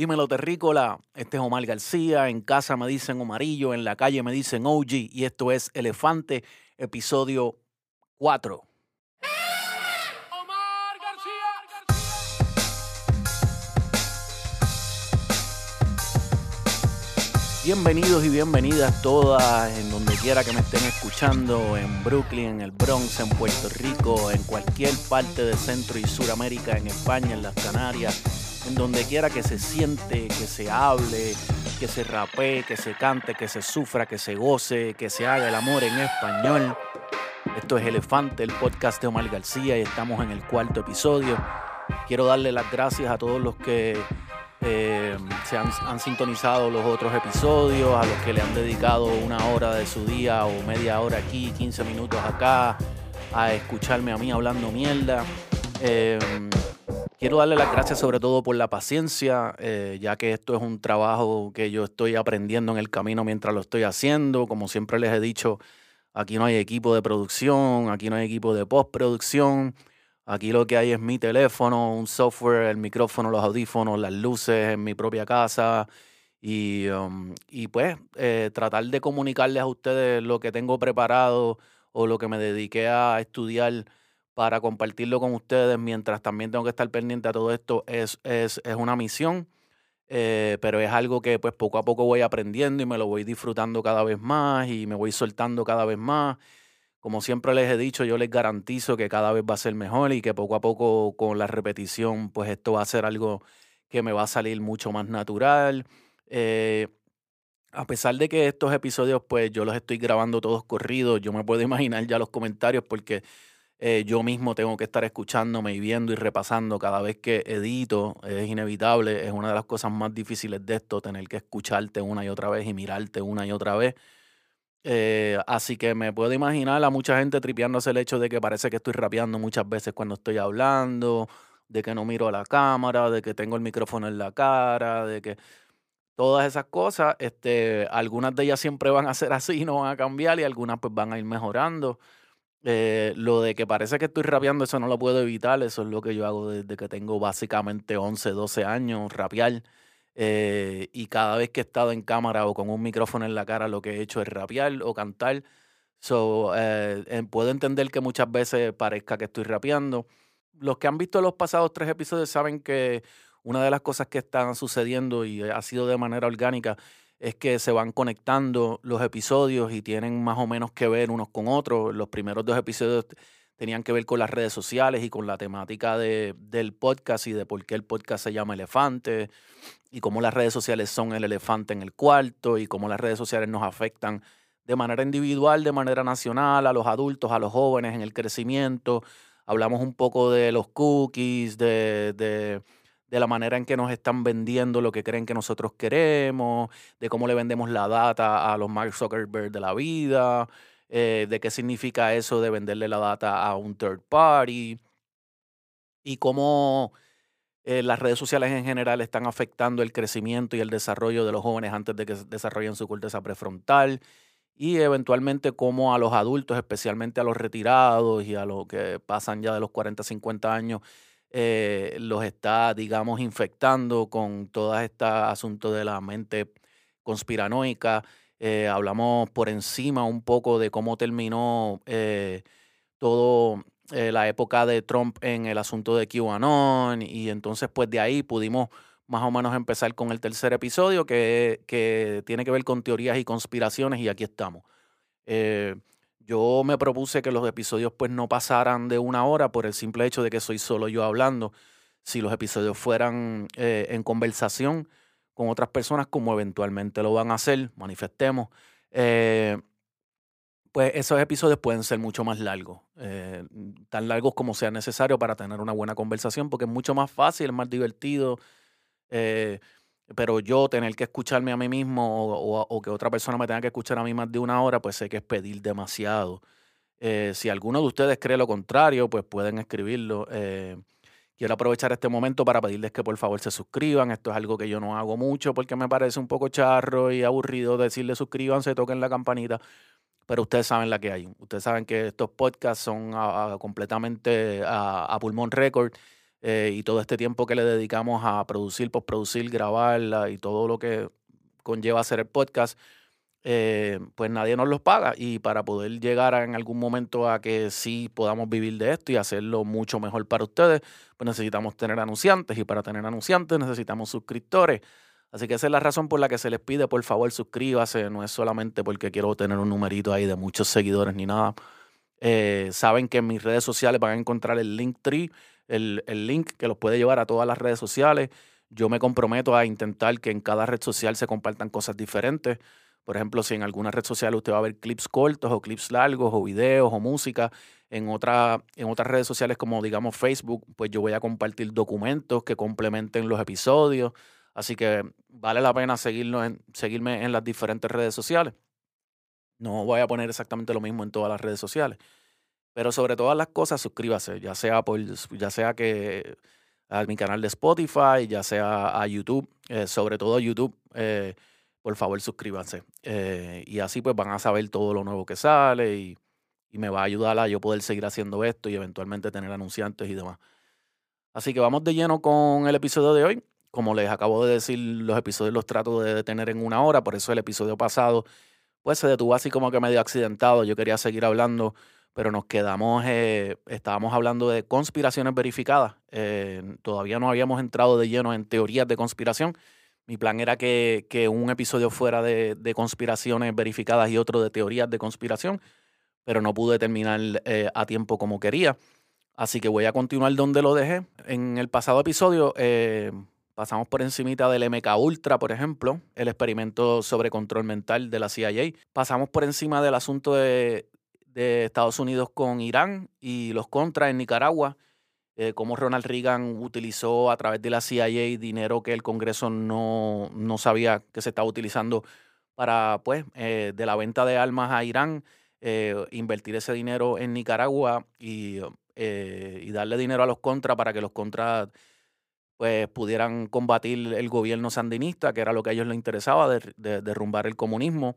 Dímelo, Terrícola. Este es Omar García. En casa me dicen Omarillo, en la calle me dicen OG. Y esto es Elefante, episodio 4. Omar García. Bienvenidos y bienvenidas todas en donde quiera que me estén escuchando, en Brooklyn, en el Bronx, en Puerto Rico, en cualquier parte de Centro y Suramérica, en España, en las Canarias, en donde quiera que se siente, que se hable, que se rapee, que se cante, que se sufra, que se goce, que se haga el amor en español. Esto es Elefante, el podcast de Omar García y estamos en el cuarto episodio. Quiero darle las gracias a todos los que eh, se han, sintonizado los otros episodios, a los que le han dedicado una hora de su día o media hora aquí, 15 minutos acá, a escucharme a mí hablando mierda. Eh, quiero darle las gracias sobre todo por la paciencia, eh, ya que esto es un trabajo que yo estoy aprendiendo en el camino mientras lo estoy haciendo. Como siempre les he dicho, aquí no hay equipo de producción, aquí no hay equipo de postproducción. Aquí lo que hay es mi teléfono, un software, el micrófono, los audífonos, las luces en mi propia casa y, um, pues eh, tratar de comunicarles a ustedes lo que tengo preparado o lo que me dediqué a estudiar para compartirlo con ustedes mientras también tengo que estar pendiente a todo esto es, es, es una misión, eh, pero es algo que pues poco a poco voy aprendiendo y me lo voy disfrutando cada vez más y me voy soltando cada vez más. Como siempre les he dicho, yo les garantizo que cada vez va a ser mejor y que poco a poco con la repetición, pues esto va a ser algo que me va a salir mucho más natural. Eh, a pesar de que estos episodios, pues yo los estoy grabando todos corridos, yo me puedo imaginar ya los comentarios porque eh, yo mismo tengo que estar escuchándome y viendo y repasando cada vez que edito, es inevitable, es una de las cosas más difíciles de esto, tener que escucharte una y otra vez y mirarte una y otra vez. Eh, así que me puedo imaginar a mucha gente tripeándose el hecho de que parece que estoy rapeando muchas veces cuando estoy hablando, de que no miro a la cámara, de que tengo el micrófono en la cara, de que todas esas cosas, este, algunas de ellas siempre van a ser así, no van a cambiar y algunas pues van a ir mejorando. Eh, lo de que parece que estoy rapeando, eso no lo puedo evitar, eso es lo que yo hago desde que tengo básicamente 11, 12 años, rapear. Eh, y cada vez que he estado en cámara o con un micrófono en la cara, lo que he hecho es rapear o cantar. So, eh, puedo entender que muchas veces parezca que estoy rapeando. Los que han visto los pasados tres episodios saben que una de las cosas que están sucediendo y ha sido de manera orgánica es que se van conectando los episodios y tienen más o menos que ver unos con otros. Los primeros dos episodios tenían que ver con las redes sociales y con la temática de, del podcast y de por qué el podcast se llama Elefante y cómo las redes sociales son el elefante en el cuarto y cómo las redes sociales nos afectan de manera individual, de manera nacional, a los adultos, a los jóvenes en el crecimiento. Hablamos un poco de los cookies, de, de, de la manera en que nos están vendiendo lo que creen que nosotros queremos, de cómo le vendemos la data a los Mark Zuckerberg de la vida, eh, de qué significa eso de venderle la data a un third party y cómo eh, las redes sociales en general están afectando el crecimiento y el desarrollo de los jóvenes antes de que desarrollen su corteza prefrontal y eventualmente cómo a los adultos, especialmente a los retirados y a los que pasan ya de los 40, 50 años, eh, los está, digamos, infectando con todo este asunto de la mente conspiranoica. Eh, hablamos por encima un poco de cómo terminó eh, todo eh, la época de Trump en el asunto de QAnon y entonces pues de ahí pudimos más o menos empezar con el tercer episodio que, que tiene que ver con teorías y conspiraciones y aquí estamos. Yo me propuse que los episodios pues no pasaran de una hora por el simple hecho de que soy solo yo hablando. Si los episodios fueran en conversación, con otras personas como eventualmente lo van a hacer, manifestemos, eh, pues esos episodios pueden ser mucho más largos, eh, tan largos como sea necesario para tener una buena conversación, porque es mucho más fácil, es más divertido. Eh, pero yo tener que escucharme a mí mismo o, que otra persona me tenga que escuchar a mí más de una hora, pues sé que es pedir demasiado. si alguno de ustedes cree lo contrario, pues pueden escribirlo. Quiero aprovechar este momento para pedirles que por favor se suscriban. Esto es algo que yo no hago mucho porque me parece un poco charro y aburrido decirle suscríbanse, toquen la campanita. Pero ustedes saben la que hay. Ustedes saben que estos podcasts son completamente a, a, pulmón récord. Eh, y todo este tiempo que le dedicamos a producir, postproducir, grabarla y todo lo que conlleva hacer el podcast, eh, pues nadie nos los paga y para poder llegar en algún momento a que sí podamos vivir de esto y hacerlo mucho mejor para ustedes, pues necesitamos tener anunciantes y para tener anunciantes necesitamos suscriptores. Así que esa es la razón por la que se les pide, por favor, suscríbase. No es solamente porque quiero tener un numerito ahí de muchos seguidores ni nada. Eh, saben que en mis redes sociales van a encontrar el link tree, el, el link que los puede llevar a todas las redes sociales. Yo me comprometo a intentar que en cada red social se compartan cosas diferentes. Por ejemplo, si en alguna red social usted va a ver clips cortos o clips largos o videos o música, en, otra, en otras redes sociales como digamos Facebook, pues yo voy a compartir documentos que complementen los episodios. Así que vale la pena en, seguirme en las diferentes redes sociales. No voy a poner exactamente lo mismo en todas las redes sociales. Pero sobre todas las cosas, suscríbase, ya sea por, ya sea que a mi canal de Spotify, ya sea a YouTube, eh, sobre todo a YouTube. Eh, por favor suscríbanse. Eh, y así pues van a saber todo lo nuevo que sale y, me va a ayudar a yo poder seguir haciendo esto y eventualmente tener anunciantes y demás. Así que vamos de lleno con el episodio de hoy. Como les acabo de decir, los episodios los trato de tener en una hora, por eso el episodio pasado pues se detuvo así como que medio accidentado. Yo quería seguir hablando, pero nos quedamos, eh, estábamos hablando de conspiraciones verificadas. Eh, todavía no habíamos entrado de lleno en teorías de conspiración. Mi plan era que, un episodio fuera de, conspiraciones verificadas y otro de teorías de conspiración, pero no pude terminar eh, a tiempo como quería. Así que voy a continuar donde lo dejé. En el pasado episodio pasamos por encimita del MK Ultra, por ejemplo, el experimento sobre control mental de la CIA. Pasamos por encima del asunto de, de Estados Unidos con Irán y los contras en Nicaragua eh, cómo Ronald Reagan utilizó a través de la CIA dinero que el Congreso no, no sabía que se estaba utilizando para, pues, eh, de la venta de armas a Irán, eh, invertir ese dinero en Nicaragua y, y, darle dinero a los contras para que los contras pues pudieran combatir el gobierno sandinista, que era lo que a ellos les interesaba, de, derrumbar el comunismo.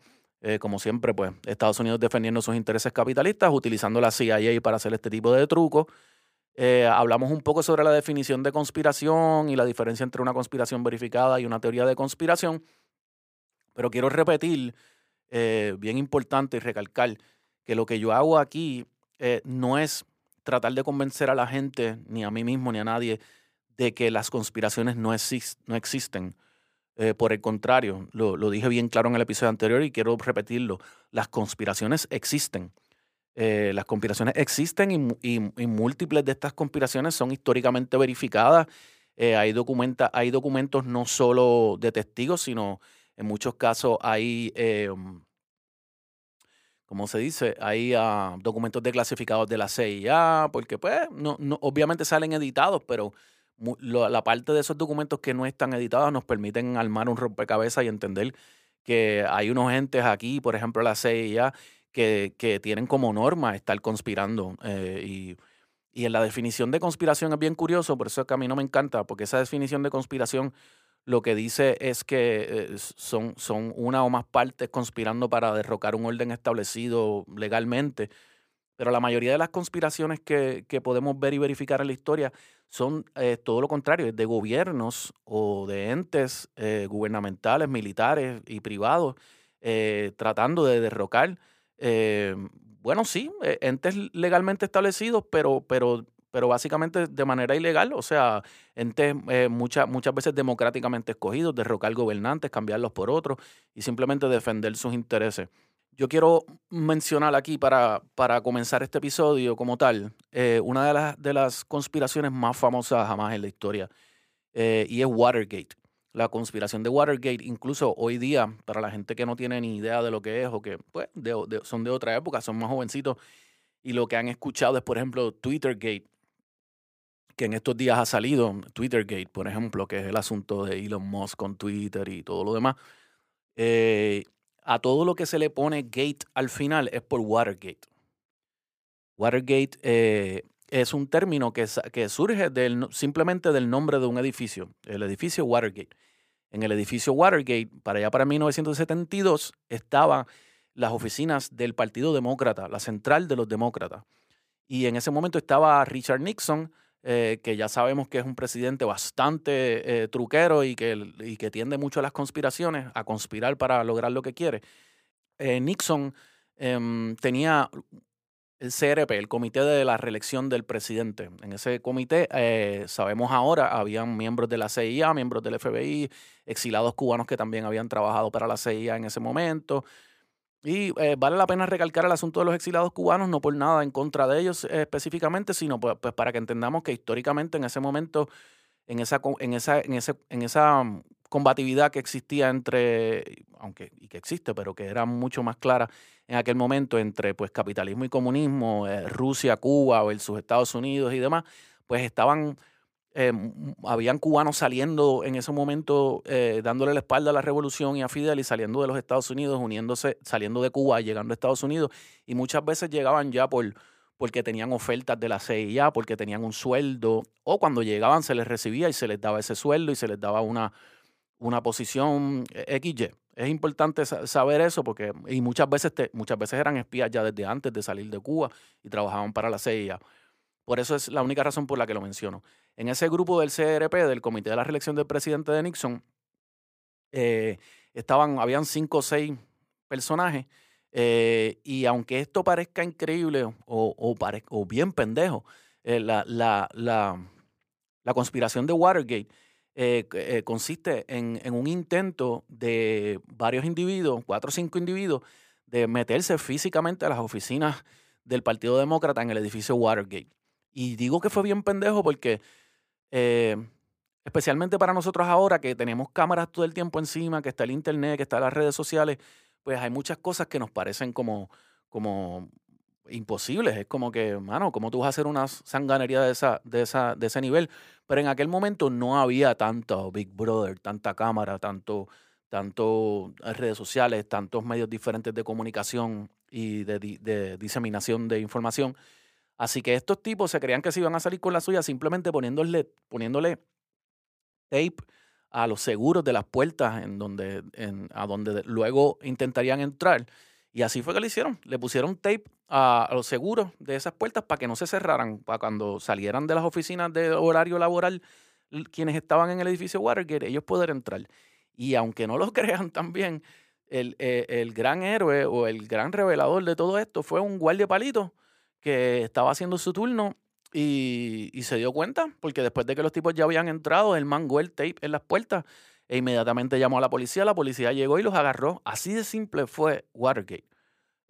Como siempre, pues Estados Unidos defendiendo sus intereses capitalistas, utilizando la CIA para hacer este tipo de trucos. Eh, hablamos un poco sobre la definición de conspiración y la diferencia entre una conspiración verificada y una teoría de conspiración, pero quiero repetir, eh, bien importante y recalcar, que lo que yo hago aquí eh, no es tratar de convencer a la gente, ni a mí mismo, ni a nadie, de que las conspiraciones no, no existen. Por el contrario, lo, lo dije bien claro en el episodio anterior y quiero repetirlo, las conspiraciones existen. Eh, las conspiraciones existen y, múltiples de estas conspiraciones son históricamente verificadas. Eh, hay, documenta, hay documentos no solo de testigos, sino en muchos casos hay, eh, ¿cómo se dice? Hay uh, documentos declasificados de la CIA, porque pues no, no, obviamente salen editados, pero la parte de esos documentos que no están editados nos permiten armar un rompecabezas y entender que hay unos entes aquí, por ejemplo la CIA, que, tienen como norma estar conspirando. Eh, y, en la definición de conspiración es bien curioso, por eso es que a mí no me encanta, porque esa definición de conspiración lo que dice es que eh, son, son una o más partes conspirando para derrocar un orden establecido legalmente. Pero la mayoría de las conspiraciones que, podemos ver y verificar en la historia son eh, todo lo contrario, de gobiernos o de entes gubernamentales, militares y privados tratando de derrocar eh, bueno, sí, eh, entes legalmente establecidos, pero, pero, pero básicamente de manera ilegal, o sea, entes eh, muchas, muchas veces democráticamente escogidos, derrocar gobernantes, cambiarlos por otros y simplemente defender sus intereses. Yo quiero mencionar aquí para, para comenzar este episodio como tal, una de las, de las conspiraciones más famosas jamás en la historia, y es Watergate la conspiración de Watergate, incluso hoy día, para la gente que no tiene ni idea de lo que es o que pues, son de otra época, son más jovencitos, y lo que han escuchado es, por ejemplo, Twittergate, que en estos días ha salido, Twittergate, por ejemplo, que es el asunto de Elon Musk con Twitter y todo lo demás. Eh, a todo lo que se le pone gate al final es por Watergate. Watergate eh, es un término que, surge simplemente del nombre de un edificio, el edificio Watergate. En el edificio Watergate, para allá para 1972, estaban las oficinas del Partido Demócrata, la central de los demócratas. Y en ese momento estaba Richard Nixon eh, que ya sabemos que es un presidente bastante eh, truquero y que, y que tiende mucho a las conspiraciones, a conspirar para lograr lo que quiere. Eh, Nixon em, tenía el CRP, el Comité de la Reelección del Presidente. En ese comité, sabemos ahora, habían miembros de la CIA, miembros del FBI, exilados cubanos que también habían trabajado para la CIA en ese momento. Y eh, vale la pena recalcar el asunto de los exilados cubanos, no por nada en contra de ellos específicamente, sino pues, pues, para que entendamos que históricamente en ese momento, en esa, en esa, en ese, en esa mm, combatividad que existía entre, aunque y que existe, pero que era mucho más clara en aquel momento entre pues capitalismo y comunismo, eh, Rusia, Cuba o sus Estados Unidos y demás, pues estaban eh, habían cubanos saliendo en ese momento, eh, dándole la espalda a la revolución y a Fidel y saliendo de los Estados Unidos, uniéndose, saliendo de Cuba, llegando a Estados Unidos, y muchas veces llegaban ya por porque tenían ofertas de la CIA, porque tenían un sueldo, o cuando llegaban se les recibía y se les daba ese sueldo y se les daba una, una posición eh, XY. Es importante saber eso porque y muchas veces muchas veces eran espías ya desde antes de salir de Cuba y trabajaban para la CIA. Por eso es la única razón por la que lo menciono. En ese grupo del CRP, del Comité de la Reelección del Presidente de Nixon, eh, estaban, habían cinco o seis personajes. Eh, y aunque esto parezca increíble o, bien pendejo, eh, la, conspiración de Watergate consiste en, en, un intento de varios individuos, cuatro o cinco individuos, de meterse físicamente a las oficinas del Partido Demócrata en el edificio Watergate. Y digo que fue bien pendejo porque, eh, especialmente para nosotros ahora que tenemos cámaras todo el tiempo encima, que está el internet, que están las redes sociales, pues hay muchas cosas que nos parecen como, como imposibles. Es como que, mano, ¿cómo tú vas a hacer una sanganería de, esa, de, esa, de ese nivel? Pero en aquel momento no había tanto Big Brother, tanta cámara, tanto, tanto redes sociales, tantos medios diferentes de comunicación y de, de diseminación de información Así que estos tipos se creían que se iban a salir con la suya simplemente poniéndole, poniéndole tape a los seguros de las puertas en donde, en, a donde luego intentarían entrar. Y así fue que lo hicieron. Le pusieron tape a, los seguros de esas puertas para que no se cerraran, para cuando salieran de las oficinas de horario laboral quienes estaban en el edificio Watergate, ellos poder entrar. Y aunque no lo crean también, el, el, eh, el gran héroe o el gran revelador de todo esto fue un guardia palito que estaba haciendo su turno y, se dio cuenta, porque después de que los tipos ya habían entrado, el mangó el tape en las puertas e inmediatamente llamó a la policía. La policía llegó y los agarró. Así de simple fue Watergate.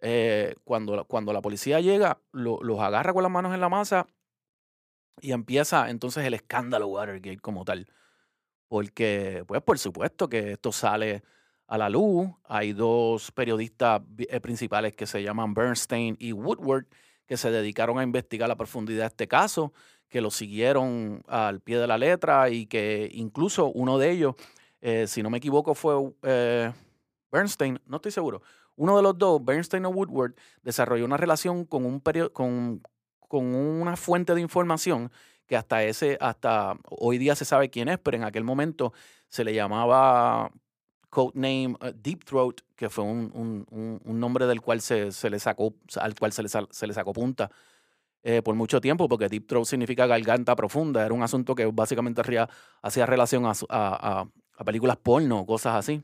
Eh, cuando, cuando la policía llega, los agarra con las manos en la masa y empieza entonces el escándalo Watergate como tal. Porque, pues por supuesto que esto sale a la luz. Hay dos periodistas eh, principales que se llaman Bernstein y Woodward que se dedicaron a investigar la profundidad este caso, que lo siguieron al pie de la letra y que incluso uno de ellos, eh, si no me equivoco, fue eh, Bernstein, no estoy seguro. Uno de los dos, Bernstein o Woodward, desarrolló una relación con, un con, con una fuente de información que hasta ese, hasta hoy día se sabe quién es, pero en aquel momento se le llamaba codename uh, Deep Throat, que fue un, nombre del cual se, le sacó, al cual se le, se le sacó punta eh, por mucho tiempo, porque Deep Throat significa garganta profunda. Era un asunto que básicamente hacía, relación a, películas porno, cosas así.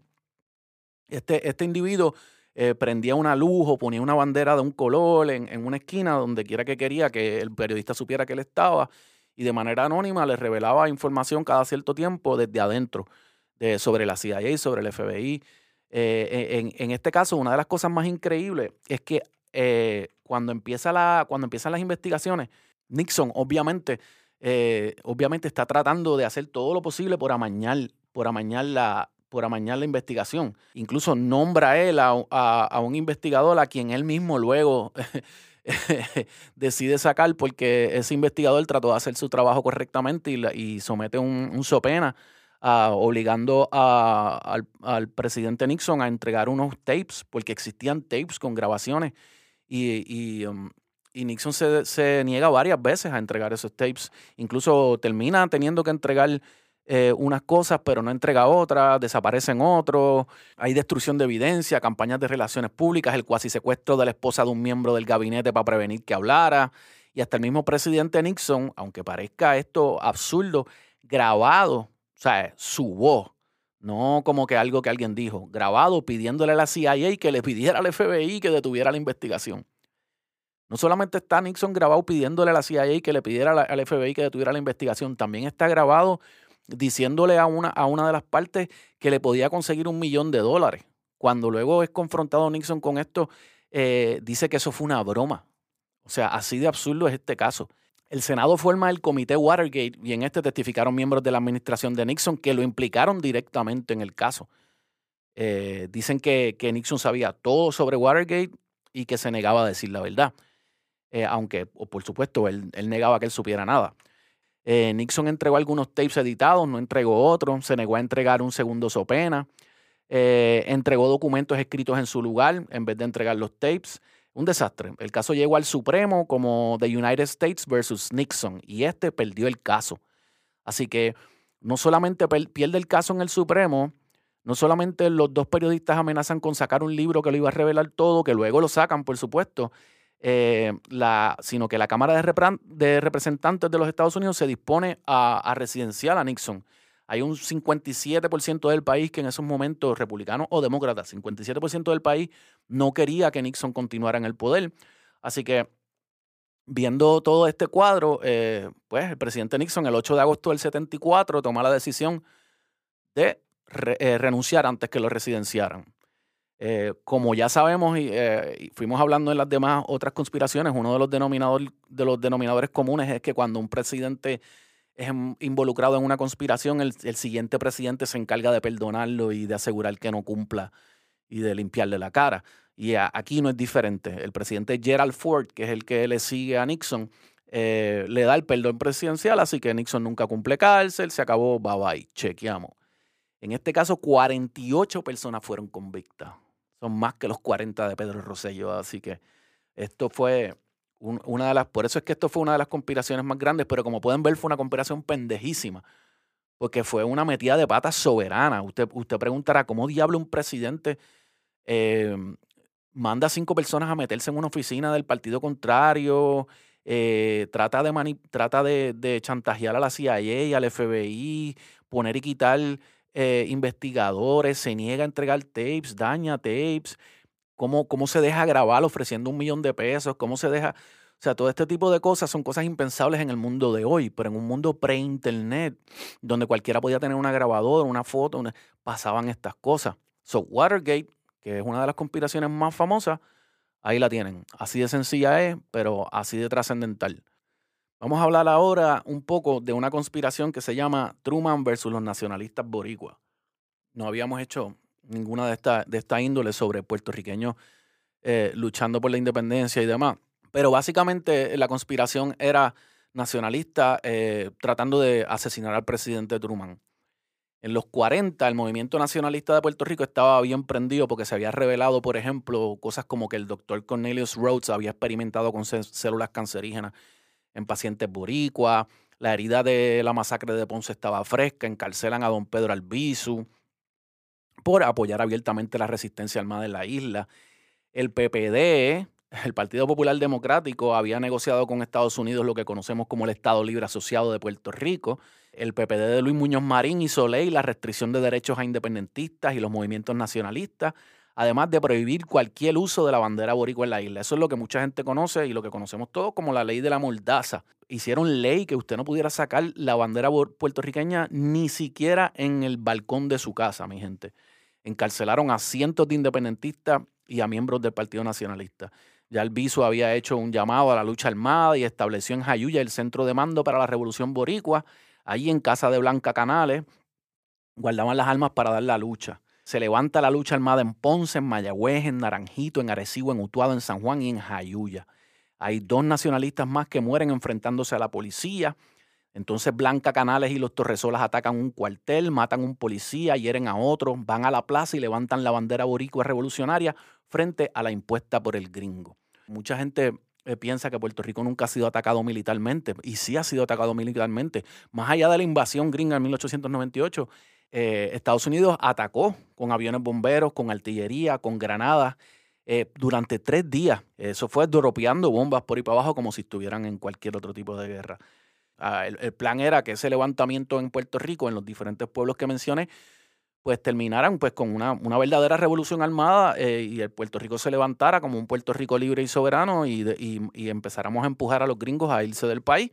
Este, este individuo eh, prendía una luz o ponía una bandera de un color en, en una esquina donde quiera que quería que el periodista supiera que él estaba y de manera anónima le revelaba información cada cierto tiempo desde adentro sobre la CIA sobre el FBI. Eh, en, este caso, una de las cosas más increíbles es que eh, cuando, empieza la, cuando empiezan las investigaciones, Nixon obviamente, eh, obviamente está tratando de hacer todo lo posible por amañar, por amañar la, por amañar la investigación. Incluso nombra él a, un investigador a quien él mismo luego decide sacar porque ese investigador trató de hacer su trabajo correctamente y, y somete un, un sopena obligando al, presidente Nixon a entregar unos tapes, porque existían tapes con grabaciones, y, um, Nixon se, niega varias veces a entregar esos tapes. Incluso termina teniendo que entregar eh, unas cosas, pero no entrega otras, desaparecen otros, hay destrucción de evidencia, campañas de relaciones públicas, el cuasi secuestro de la esposa de un miembro del gabinete para prevenir que hablara. y hasta el mismo presidente Nixon, aunque parezca esto absurdo, grabado, sea, su voz, no como que algo que alguien dijo, grabado pidiéndole a la CIA que le pidiera al FBI que detuviera la investigación. No solamente está Nixon grabado pidiéndole a la CIA que le pidiera al FBI que detuviera la investigación, también está grabado diciéndole a una, a una de las partes que le podía conseguir un millón de dólares. Cuando luego es confrontado Nixon con esto, eh, dice que eso fue una broma. O sea, así de absurdo es este caso. El Senado forma el comité Watergate y en este testificaron miembros de la administración de Nixon que lo implicaron directamente en el caso. Eh, dicen que, Nixon sabía todo sobre Watergate y que se negaba a decir la verdad. Eh, aunque, por supuesto, él, negaba que él supiera nada. Eh, Nixon entregó algunos tapes editados, no entregó otros, se negó a entregar un segundo sopena, entregó documentos escritos en su lugar en vez de entregar los tapes. Un desastre. El caso llegó al Supremo como The United States versus Nixon y este perdió el caso. Así que no solamente pierde el caso en el Supremo, no solamente los dos periodistas amenazan con sacar un libro que lo iba a revelar todo, que luego lo sacan, por supuesto, eh, sino que la Cámara de, Representantes de los Estados Unidos se dispone a, a residenciar a Nixon. Hay un 57% del país que en esos momentos, republicanos o demócratas, 57% del país no quería que Nixon continuara en el poder. Así que viendo todo este cuadro, eh, pues el presidente Nixon el 8 de agosto del 74 toma la decisión de eh, renunciar antes que lo residenciaran. Eh, como ya sabemos y, fuimos hablando en las demás otras conspiraciones, uno de los, de los denominadores comunes es que cuando un presidente es involucrado en una conspiración, el, siguiente presidente se encarga de perdonarlo y de asegurar que no cumpla y de limpiarle la cara. Y aquí no es diferente. El presidente Gerald Ford, que es el que le sigue a Nixon, eh, le da el perdón presidencial, así que Nixon nunca cumple cárcel, se acabó, bye bye, chequeamos. En este caso, 48 personas fueron convictas. Son más que los 40 de Pedro Rosselló, así que esto fue una de las, por eso es que esto fue una de las conspiraciones más grandes, pero como pueden ver fue una conspiración pendejísima, porque fue una metida de patas soberana. Usted, usted preguntará, ¿cómo diablo un presidente eh, manda a cinco personas a meterse en una oficina del partido contrario? Eh, trata de, trata de, chantajear a la CIA y al FBI, poner y quitar eh, investigadores, se niega a entregar tapes, daña tapes cómo, se deja grabar ofreciendo un millón de pesos, cómo se deja... O sea, todo este tipo de cosas son cosas impensables en el mundo de hoy, pero en un mundo pre-internet, donde cualquiera podía tener una grabadora, una foto, pasaban estas cosas. So, Watergate, que es una de las conspiraciones más famosas, ahí la tienen. Así de sencilla es, pero así de trascendental. Vamos a hablar ahora un poco de una conspiración que se llama Truman versus los nacionalistas boricuas. No habíamos hecho ninguna de esta, de esta índole sobre puertorriqueños eh, luchando por la independencia y demás. Pero básicamente la conspiración era nacionalista eh, tratando de asesinar al presidente Truman. En los 40 el movimiento nacionalista de Puerto Rico estaba bien prendido porque se había revelado, por ejemplo, cosas como que el doctor Cornelius Rhodes había experimentado con células cancerígenas en pacientes boricuas, la herida de la masacre de Ponce estaba fresca, encarcelan a don Pedro Albizu, por apoyar abiertamente la resistencia armada en la isla. El PPD, el Partido Popular Democrático, había negociado con Estados Unidos lo que conocemos como el Estado Libre Asociado de Puerto Rico. El PPD de Luis Muñoz Marín hizo ley la restricción de derechos a independentistas y los movimientos nacionalistas, además de prohibir cualquier uso de la bandera boricua en la isla. Eso es lo que mucha gente conoce y lo que conocemos todos como la ley de la mordaza. Hicieron ley que usted no pudiera sacar la bandera puertorriqueña ni siquiera en el balcón de su casa, mi gente encarcelaron a cientos de independentistas y a miembros del Partido Nacionalista. Ya el Viso había hecho un llamado a la lucha armada y estableció en Jayuya el centro de mando para la Revolución Boricua. Allí en casa de Blanca Canales guardaban las armas para dar la lucha. Se levanta la lucha armada en Ponce, en Mayagüez, en Naranjito, en Arecibo, en Utuado, en San Juan y en Jayuya. Hay dos nacionalistas más que mueren enfrentándose a la policía. Entonces Blanca Canales y los Torresolas atacan un cuartel, matan a un policía, hieren a otro, van a la plaza y levantan la bandera boricua revolucionaria frente a la impuesta por el gringo. Mucha gente eh, piensa que Puerto Rico nunca ha sido atacado militarmente, y sí ha sido atacado militarmente. Más allá de la invasión gringa en 1898, eh, Estados Unidos atacó con aviones bomberos, con artillería, con granadas eh, durante tres días. Eso fue dropeando bombas por y para abajo como si estuvieran en cualquier otro tipo de guerra. Ah, el, plan era que ese levantamiento en Puerto Rico, en los diferentes pueblos que mencioné, pues terminaran pues con una, verdadera revolución armada eh, y el Puerto Rico se levantara como un Puerto Rico libre y soberano y, y, empezáramos a empujar a los gringos a irse del país.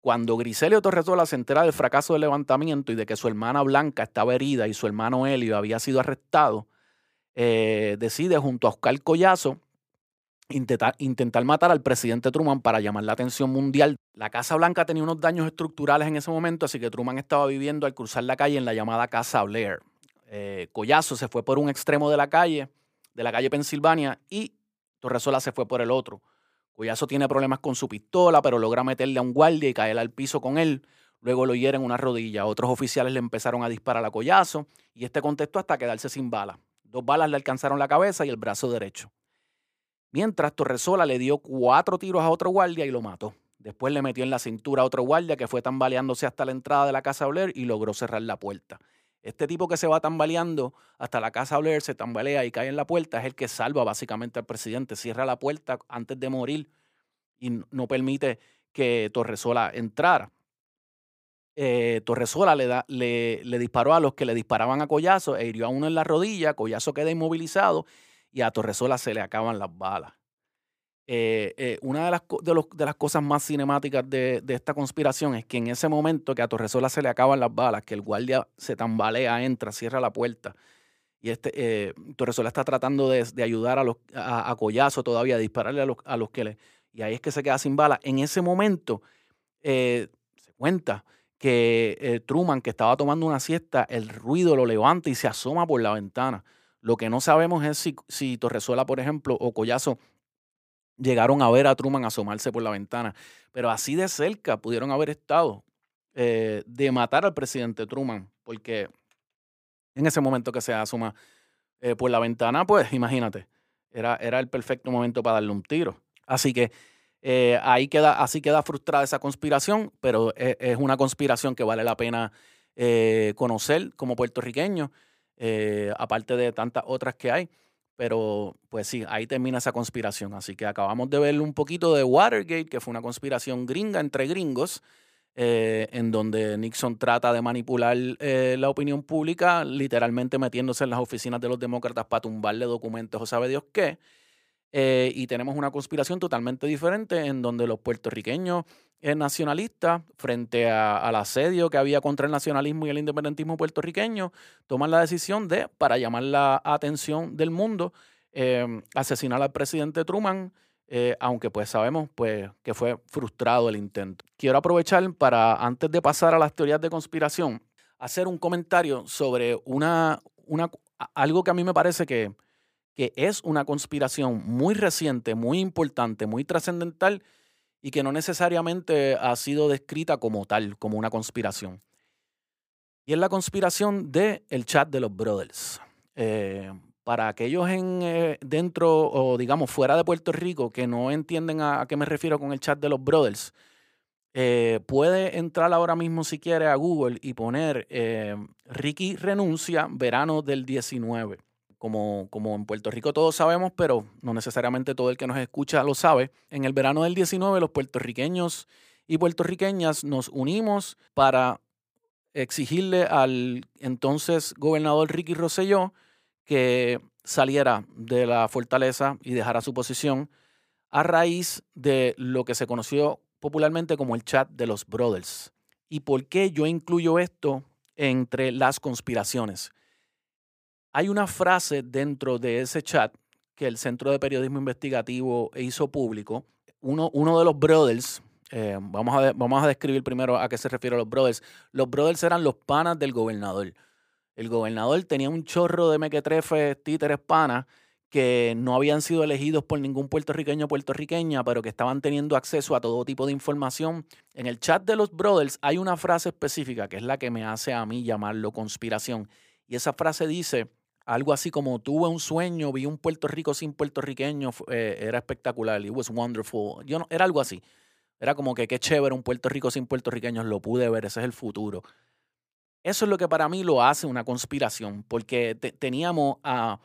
Cuando Griselio Torresola se entera del fracaso del levantamiento y de que su hermana Blanca estaba herida y su hermano Helio había sido arrestado, eh, decide junto a Oscar Collazo intentar, intentar matar al presidente Truman para llamar la atención mundial. La Casa Blanca tenía unos daños estructurales en ese momento, así que Truman estaba viviendo al cruzar la calle en la llamada Casa Blair. Eh, Collazo se fue por un extremo de la calle, de la calle Pensilvania, y Torresola se fue por el otro. Collazo tiene problemas con su pistola, pero logra meterle a un guardia y caer al piso con él. Luego lo hieren una rodilla. Otros oficiales le empezaron a disparar a Collazo y este contestó hasta quedarse sin balas. Dos balas le alcanzaron la cabeza y el brazo derecho. Mientras Torresola le dio cuatro tiros a otro guardia y lo mató. Después le metió en la cintura a otro guardia que fue tambaleándose hasta la entrada de la casa Blair y logró cerrar la puerta. Este tipo que se va tambaleando hasta la casa Blair, se tambalea y cae en la puerta, es el que salva básicamente al presidente. Cierra la puerta antes de morir y no permite que Torresola entrara. Eh, Torresola le, da, le, le, disparó a los que le disparaban a Collazo e hirió a uno en la rodilla. Collazo queda inmovilizado y a Torresola se le acaban las balas. Eh, eh, una de las, de, las, cosas más cinemáticas de, de, esta conspiración es que en ese momento que a Torresola se le acaban las balas, que el guardia se tambalea, entra, cierra la puerta, y este, eh, Torresola está tratando de, de ayudar a, los, a, a, Collazo todavía, a dispararle a los, a los que le... Y ahí es que se queda sin balas. En ese momento se cuenta que Truman, que estaba tomando una siesta, el ruido lo levanta y se asoma por la ventana. Lo que no sabemos es si, si por ejemplo, o Collazo llegaron a ver a Truman asomarse por la ventana, pero así de cerca pudieron haber estado eh, de matar al presidente Truman, porque en ese momento que se asoma eh, por la ventana, pues imagínate, era, era el perfecto momento para darle un tiro. Así que eh, ahí queda, así queda frustrada esa conspiración, pero es, es una conspiración que vale la pena conocer como puertorriqueño eh, aparte de tantas otras que hay. Pero pues sí, ahí termina esa conspiración. Así que acabamos de ver un poquito de Watergate, que fue una conspiración gringa entre gringos, eh, en donde Nixon trata de manipular eh, la opinión pública, literalmente metiéndose en las oficinas de los demócratas para tumbarle documentos o sabe Dios qué. Eh, y tenemos una conspiración totalmente diferente en donde los puertorriqueños nacionalistas, frente a, al asedio que había contra el nacionalismo y el independentismo puertorriqueño, toman la decisión de, para llamar la atención del mundo, eh, asesinar al presidente Truman, eh, aunque pues sabemos pues, que fue frustrado el intento. Quiero aprovechar para, antes de pasar a las teorías de conspiración, hacer un comentario sobre una, una, algo que a mí me parece que, que es una conspiración muy reciente, muy importante, muy trascendental y que no necesariamente ha sido descrita como tal, como una conspiración. Y es la conspiración del el chat de los brothers. Eh, para aquellos en, eh, dentro o digamos fuera de Puerto Rico que no entienden a, qué me refiero con el chat de los brothers, eh, puede entrar ahora mismo si quiere a Google y poner Ricky renuncia verano del 19 como, como en Puerto Rico todos sabemos, pero no necesariamente todo el que nos escucha lo sabe, en el verano del 19 los puertorriqueños y puertorriqueñas nos unimos para exigirle al entonces gobernador Ricky Rosselló que saliera de la fortaleza y dejara su posición a raíz de lo que se conoció popularmente como el chat de los brothers. ¿Y por qué yo incluyo esto entre las conspiraciones? Hay una frase dentro de ese chat que el Centro de Periodismo Investigativo hizo público. Uno, de los brothers, eh, vamos, a vamos a describir primero a qué se refiere los brothers. Los brothers eran los panas del gobernador. El gobernador tenía un chorro de mequetrefes, títeres panas, que no habían sido elegidos por ningún puertorriqueño o puertorriqueña, pero que estaban teniendo acceso a todo tipo de información. En el chat de los brothers hay una frase específica que es la que me hace a mí llamarlo conspiración. Y esa frase dice, algo así como tuve un sueño, vi un Puerto Rico sin puertorriqueños, eh, era espectacular, it was wonderful. Yo no, era algo así. Era como que qué chévere un Puerto Rico sin puertorriqueños, lo pude ver, ese es el futuro. Eso es lo que para mí lo hace una conspiración, porque te, teníamos a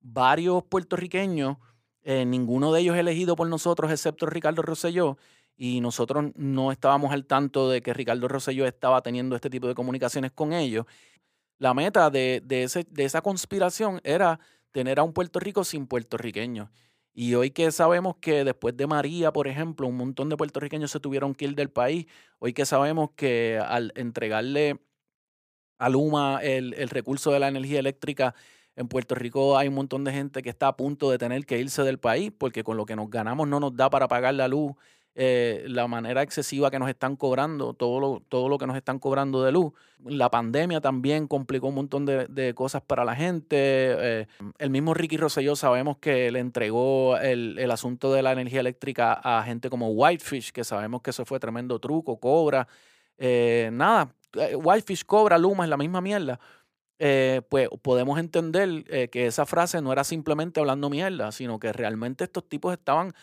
varios puertorriqueños, eh, ninguno de ellos elegido por nosotros, excepto Ricardo Rosselló, y nosotros no estábamos al tanto de que Ricardo Rosselló estaba teniendo este tipo de comunicaciones con ellos. La meta de, de, ese, de esa conspiración era tener a un Puerto Rico sin puertorriqueños. Y hoy que sabemos que después de María, por ejemplo, un montón de puertorriqueños se tuvieron que ir del país, hoy que sabemos que al entregarle a Luma el, el recurso de la energía eléctrica en Puerto Rico hay un montón de gente que está a punto de tener que irse del país porque con lo que nos ganamos no nos da para pagar la luz eh, la manera excesiva que nos están cobrando, todo lo, todo lo que nos están cobrando de luz. La pandemia también complicó un montón de, cosas para la gente. Eh, el mismo Ricky Rosselló sabemos que le entregó el, asunto de la energía eléctrica a gente como Whitefish, que sabemos que eso fue tremendo truco, cobra. Eh, nada, Whitefish cobra, Luma es la misma mierda. pues podemos entender que esa frase no era simplemente hablando mierda, sino que realmente estos tipos estaban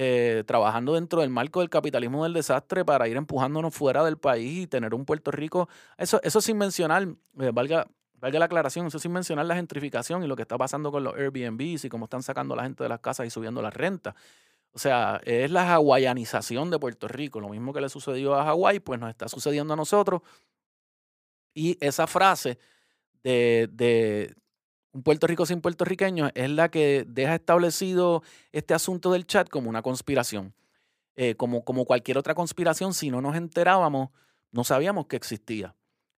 eh, trabajando dentro del marco del capitalismo del desastre para ir empujándonos fuera del país y tener un Puerto Rico. Eso, eso sin mencionar, eh, valga, valga la aclaración, eso sin mencionar la gentrificación y lo que está pasando con los Airbnbs y cómo están sacando a la gente de las casas y subiendo las rentas. O sea, es la hawaianización de Puerto Rico. Lo mismo que le sucedió a Hawái, pues nos está sucediendo a nosotros. Y esa frase de, de Puerto Rico sin puertorriqueños es la que deja establecido este asunto del chat como una conspiración. Eh, como, cualquier otra conspiración, si no nos enterábamos, no sabíamos que existía.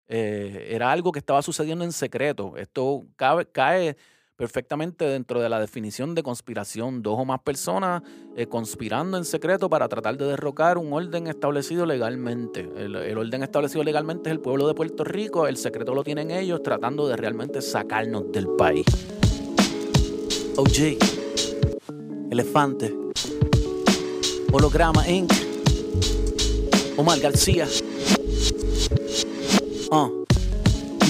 Eh, era algo que estaba sucediendo en secreto. Esto cae perfectamente dentro de la definición de conspiración. Dos o más personas eh, conspirando en secreto para tratar de derrocar un orden establecido legalmente. El, orden establecido legalmente es el pueblo de Puerto Rico, el secreto lo tienen ellos tratando de realmente sacarnos del país. OG, Elefante, Holograma Inc., Omar García. Uh.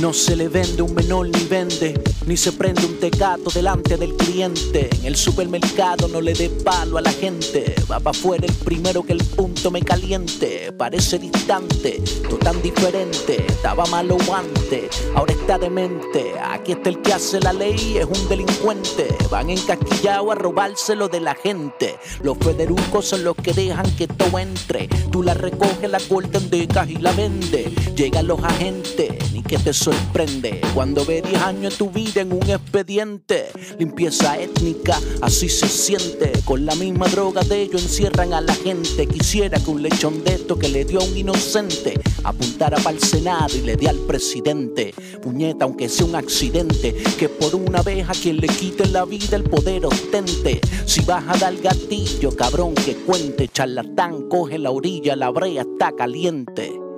No se le vende un menor ni vende, ni se prende un tecato delante del cliente. En el supermercado no le dé palo a la gente. Va para afuera el primero que el punto me caliente. Parece distante, no tan diferente. Estaba malo antes, ahora está demente. Aquí está el que hace la ley, es un delincuente. Van encasquillados a robárselo de la gente. Los federucos son los que dejan que todo entre. Tú la recoges, la cortas en y la vende. Llegan los agentes, ni que te sorprende cuando ve 10 años en tu vida en un expediente. Limpieza étnica, así se siente. Con la misma droga de ellos encierran a la gente. Quisiera que un lechón de esto que le dio a un inocente apuntara para el Senado y le dé al presidente. Puñeta, aunque sea un accidente, que por una vez a quien le quite la vida el poder ostente. Si vas a dar gatillo, cabrón, que cuente. Charlatán, coge la orilla, la brea está caliente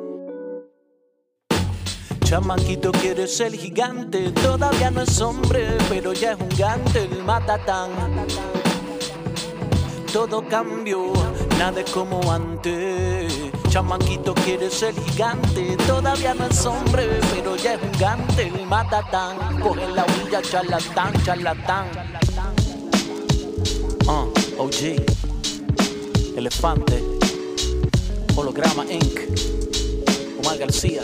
chamaquito quiere ser gigante. Todavía no es hombre, pero ya es un gante, el matatán. Todo cambió, nada es como antes. Chamaquito quiere ser gigante, todavía no es hombre, pero ya es un gante, el matatán. Coge la orilla, charlatán, charlatán. Uh, OG, Elefante, Holograma Inc., Omar García.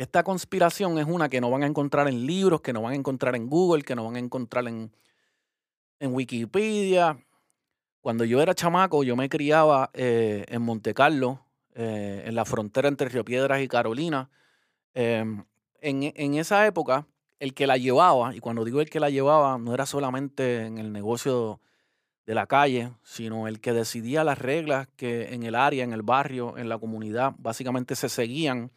Esta conspiración es una que no van a encontrar en libros, que no van a encontrar en Google, que no van a encontrar en, en Wikipedia. Cuando yo era chamaco, yo me criaba eh, en Monte Carlo, eh, en la frontera entre Río Piedras y Carolina. Em, en, en, esa época, el que la llevaba, y cuando digo el que la llevaba, no era solamente en el negocio de la calle, sino el que decidía las reglas que en el área, en el barrio, en la comunidad, básicamente se seguían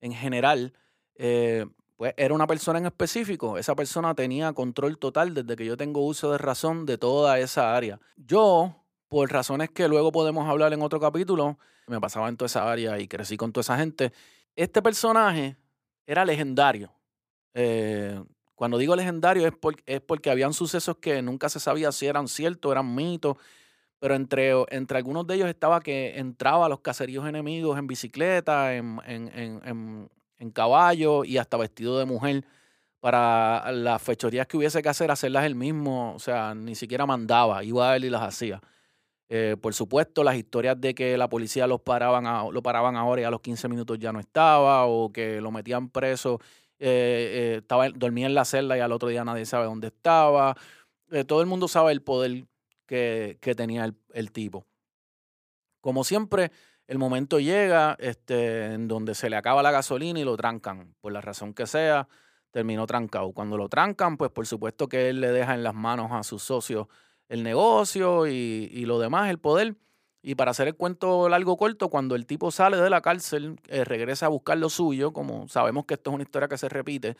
en general, eh, pues era una persona en específico. Esa persona tenía control total desde que yo tengo uso de razón de toda esa área. Yo, por razones que luego podemos hablar en otro capítulo, me pasaba en toda esa área y crecí con toda esa gente. Este personaje era legendario. Eh, cuando digo legendario es, es porque habían sucesos que nunca se sabía si eran ciertos, eran mitos pero entre, entre algunos de ellos estaba que entraba a los caseríos enemigos en bicicleta, en, en, en, caballo y hasta vestido de mujer para las fechorías que hubiese que hacer, hacerlas él mismo, o sea, ni siquiera mandaba, iba a él y las hacía. Eh, por supuesto, las historias de que la policía los paraban lo paraban ahora y a los 15 minutos ya no estaba, o que lo metían preso eh, eh, estaba, dormía en la celda y al otro día nadie sabe dónde estaba. Eh, todo el mundo sabe el poder que, tenía el, el, tipo. Como siempre, el momento llega este, en donde se le acaba la gasolina y lo trancan, por la razón que sea, terminó trancado. Cuando lo trancan, pues por supuesto que él le deja en las manos a sus socios el negocio y, y lo demás, el poder. Y para hacer el cuento largo corto, cuando el tipo sale de la cárcel, eh, regresa a buscar lo suyo, como sabemos que esto es una historia que se repite,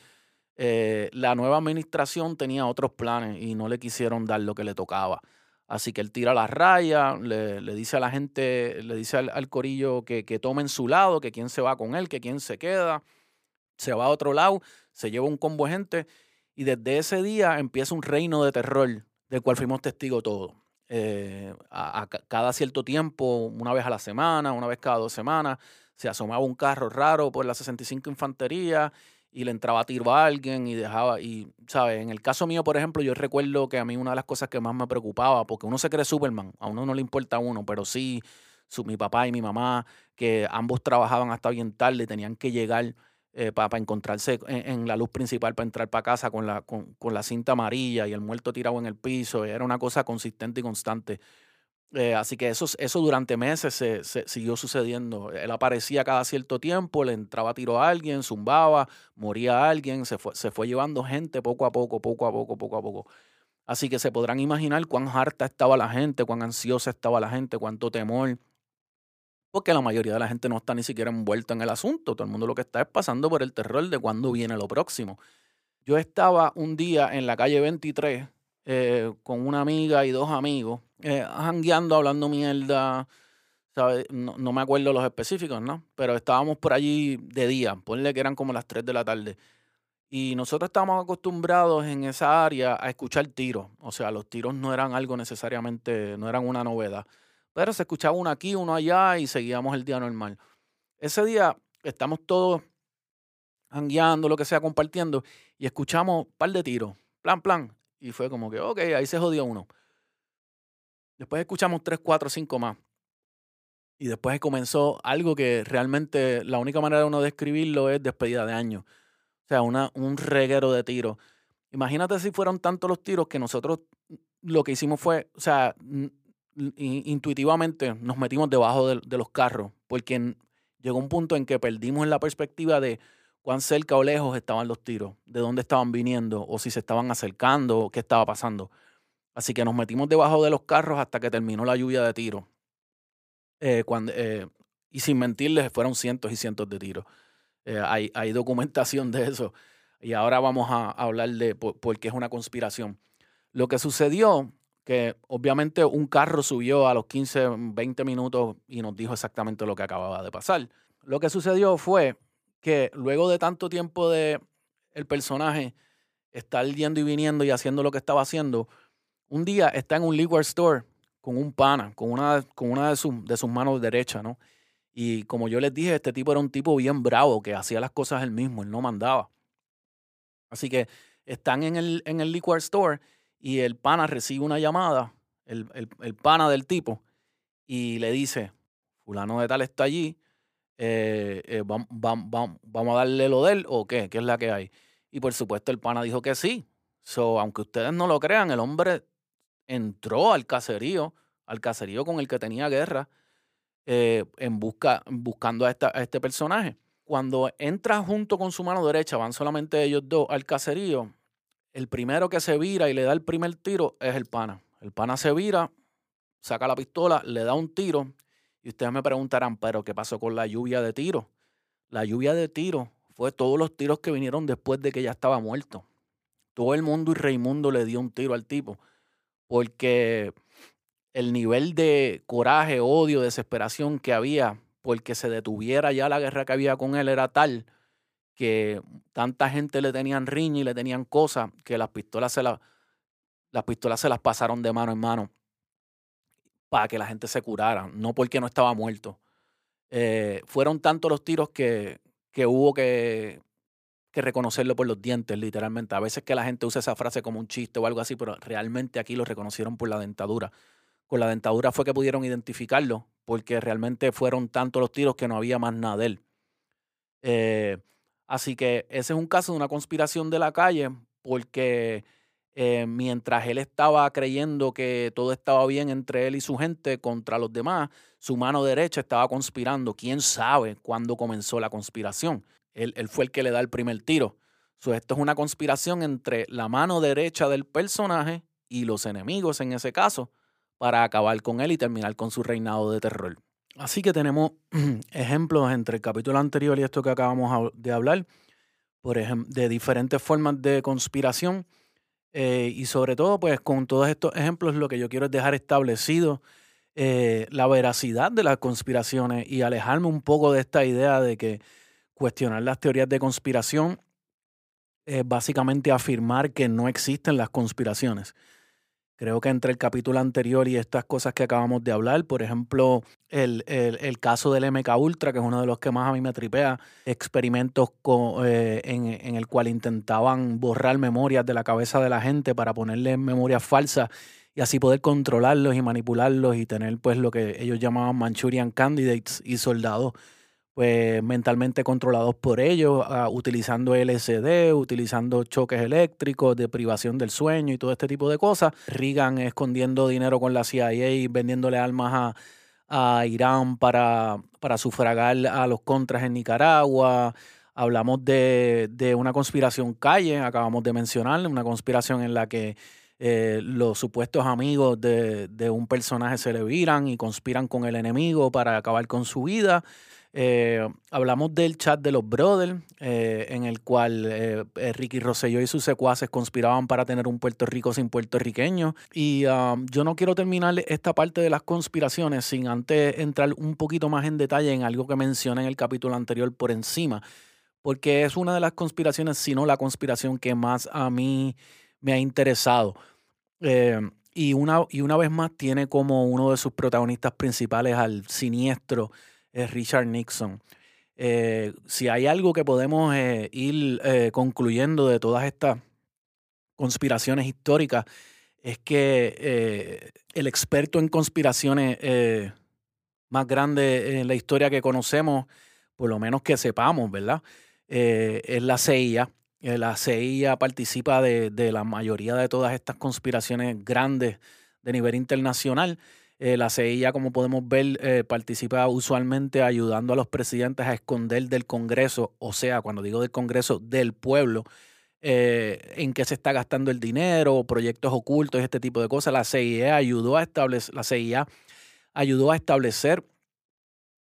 eh, la nueva administración tenía otros planes y no le quisieron dar lo que le tocaba. Así que él tira la raya, le, le dice a la gente, le dice al, al corillo que, que tomen su lado, que quién se va con él, que quién se queda, se va a otro lado, se lleva un combo de gente y desde ese día empieza un reino de terror del cual fuimos testigos todos. Eh, a, cada cierto tiempo, una vez a la semana, una vez cada dos semanas, se asomaba un carro raro por la 65 Infantería y le entraba a tiro a alguien y dejaba, y, ¿sabes? En el caso mío, por ejemplo, yo recuerdo que a mí una de las cosas que más me preocupaba, porque uno se cree Superman, a uno no le importa a uno, pero sí, su, mi papá y mi mamá, que ambos trabajaban hasta bien tarde tenían que llegar eh, para pa encontrarse en, en, la luz principal para entrar para casa con la, con, con, la cinta amarilla y el muerto tirado en el piso. Era una cosa consistente y constante. Eh, así que eso, eso durante meses se, siguió sucediendo. Él aparecía cada cierto tiempo, le entraba tiro a alguien, zumbaba, moría alguien, se fue, se fue llevando gente poco a poco, poco a poco, poco a poco. Así que se podrán imaginar cuán harta estaba la gente, cuán ansiosa estaba la gente, cuánto temor, porque la mayoría de la gente no está ni siquiera envuelta en el asunto. Todo el mundo lo que está es pasando por el terror de cuándo viene lo próximo. Yo estaba un día en la calle 23 eh, con una amiga y dos amigos, eh, jangueando, hablando mierda. ¿sabe? No, no, me acuerdo los específicos, ¿no? Pero estábamos por allí de día, ponle que eran como las 3 de la tarde. Y nosotros estábamos acostumbrados en esa área a escuchar tiros. O sea, los tiros no eran algo necesariamente, no eran una novedad. Pero se escuchaba uno aquí, uno allá y seguíamos el día normal. Ese día estamos todos hangueando, lo que sea, compartiendo y escuchamos un par de tiros, plan, plan. Y fue como que, ok, ahí se jodió uno. Después escuchamos tres, cuatro, cinco más. Y después comenzó algo que realmente la única manera de uno describirlo es despedida de año. O sea, una, un reguero de tiros. Imagínate si fueron tantos los tiros que nosotros lo que hicimos fue, o sea, intuitivamente nos metimos debajo de, de, los carros, porque llegó un punto en que perdimos la perspectiva de cuán cerca o lejos estaban los tiros, de dónde estaban viniendo, o si se estaban acercando, o qué estaba pasando. Así que nos metimos debajo de los carros hasta que terminó la lluvia de tiros. Eh, eh, y sin mentirles, fueron cientos y cientos de tiros. Eh, hay, hay, documentación de eso. Y ahora vamos a hablar de por, por qué es una conspiración. Lo que sucedió que obviamente un carro subió a los 15, 20 minutos y nos dijo exactamente lo que acababa de pasar. Lo que sucedió fue que luego de tanto tiempo de el personaje estar yendo y viniendo y haciendo lo que estaba haciendo, un día está en un liquor store con un pana, con una, con una de, su, de sus manos derechas, ¿no? Y como yo les dije, este tipo era un tipo bien bravo, que hacía las cosas él mismo, él no mandaba. Así que están en el, en el liquor store y el pana recibe una llamada, el, el, el, pana del tipo, y le dice, fulano de tal está allí, eh, eh, vamos, a darle lo de él o qué, qué es la que hay. Y por supuesto el pana dijo que sí. So, aunque ustedes no lo crean, el hombre entró al caserío, al caserío con el que tenía guerra, eh, en busca, buscando a, esta, a este personaje. Cuando entra junto con su mano derecha, van solamente ellos dos al caserío, el primero que se vira y le da el primer tiro es el pana. El pana se vira, saca la pistola, le da un tiro y ustedes me preguntarán, pero ¿qué pasó con la lluvia de tiros? La lluvia de tiros fue todos los tiros que vinieron después de que ya estaba muerto. Todo el mundo y Raimundo le dio un tiro al tipo porque el nivel de coraje, odio, desesperación que había porque se detuviera ya la guerra que había con él era tal que tanta gente le tenían riña y le tenían cosas que las pistolas se, la, las pistolas se las pasaron de mano en mano para que la gente se curara, no porque no estaba muerto. Eh, fueron tantos los tiros que, que hubo que, que reconocerlo por los dientes, literalmente. A veces que la gente usa esa frase como un chiste o algo así, pero realmente aquí lo reconocieron por la dentadura. Con la dentadura fue que pudieron identificarlo, porque realmente fueron tantos los tiros que no había más nada de él. Eh, Así que ese es un caso de una conspiración de la calle porque eh, mientras él estaba creyendo que todo estaba bien entre él y su gente contra los demás, su mano derecha estaba conspirando. ¿Quién sabe cuándo comenzó la conspiración? Él, él fue el que le da el primer tiro. esto es una conspiración entre la mano derecha del personaje y los enemigos en ese caso para acabar con él y terminar con su reinado de terror. Así que tenemos ejemplos entre el capítulo anterior y esto que acabamos de hablar, por ejemplo, de diferentes formas de conspiración. Eh, y sobre todo, pues con todos estos ejemplos, lo que yo quiero es dejar establecido eh, la veracidad de las conspiraciones y alejarme un poco de esta idea de que cuestionar las teorías de conspiración es básicamente afirmar que no existen las conspiraciones. Creo que entre el capítulo anterior y estas cosas que acabamos de hablar, por ejemplo, el, caso del MK Ultra, que es uno de los que más a mí me tripea, experimentos eh, en, el cual intentaban borrar memorias de la cabeza de la gente para ponerle memorias falsas y así poder controlarlos y manipularlos y tener pues lo que ellos llamaban Manchurian Candidates y soldados pues mentalmente controlados por ellos, ah, utilizando LSD, utilizando choques eléctricos, deprivación del sueño y todo este tipo de cosas. Reagan escondiendo dinero con la CIA y vendiéndole armas a, Irán para, para sufragar a los contras en Nicaragua. Hablamos de, una conspiración calle, acabamos de mencionar, una conspiración en la que eh, los supuestos amigos de, de un personaje se le viran y conspiran con el enemigo para acabar con su vida. Eh, hablamos del chat de los brothers, eh, en el cual eh, Ricky Rosselló y sus secuaces conspiraban para tener un Puerto Rico sin puertorriqueños. Y um, yo no quiero terminar esta parte de las conspiraciones sin antes entrar un poquito más en detalle en algo que mencioné en el capítulo anterior por encima, porque es una de las conspiraciones, si no la conspiración que más a mí me ha interesado. y, una, y una vez más tiene como uno de sus protagonistas principales al siniestro es Richard Nixon. Eh, si hay algo que podemos eh, ir eh, concluyendo de todas estas conspiraciones históricas, es que el experto en conspiraciones más grande en la historia que conocemos, por lo menos que sepamos, ¿verdad? es la CIA. La CIA participa de, de la mayoría de todas estas conspiraciones grandes de nivel internacional. Eh, la CIA, como podemos ver, eh, participa usualmente ayudando a los presidentes a esconder del Congreso, o sea, cuando digo del Congreso, del pueblo, eh, en qué se está gastando el dinero, proyectos ocultos, este tipo de cosas. La CIA ayudó a establecer, la CIA ayudó a establecer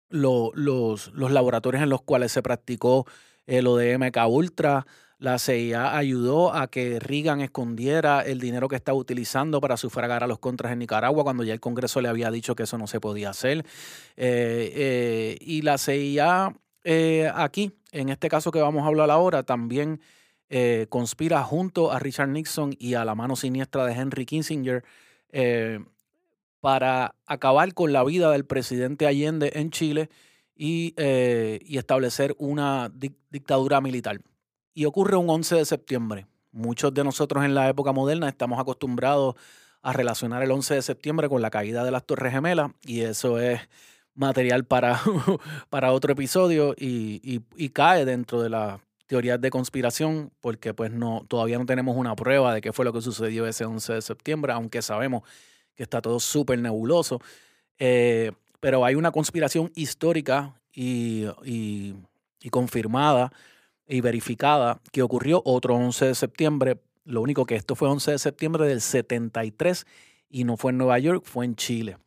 los, los, laboratorios en los cuales se practicó lo de MK Ultra, la CIA ayudó a que Reagan escondiera el dinero que estaba utilizando para sufragar a los contras en Nicaragua cuando ya el Congreso le había dicho que eso no se podía hacer. Eh, eh, y la CIA eh, aquí, en este caso que vamos a hablar ahora, también conspira junto a Richard Nixon y a la mano siniestra de Henry Kissinger para acabar con la vida del presidente Allende en Chile y, establecer una dictadura militar y ocurre un 11 de septiembre. Muchos de nosotros en la época moderna estamos acostumbrados a relacionar el 11 de septiembre con la caída de las Torres Gemelas y eso es material para, para otro episodio y, cae dentro de las teorías de conspiración porque pues no, todavía no tenemos una prueba de qué fue lo que sucedió ese 11 de septiembre, aunque sabemos que está todo súper nebuloso. Eh, pero hay una conspiración histórica y, y confirmada y verificada que ocurrió otro 11 de septiembre. Lo único que esto fue 11 de septiembre del 73 y no fue en Nueva York, fue en Chile.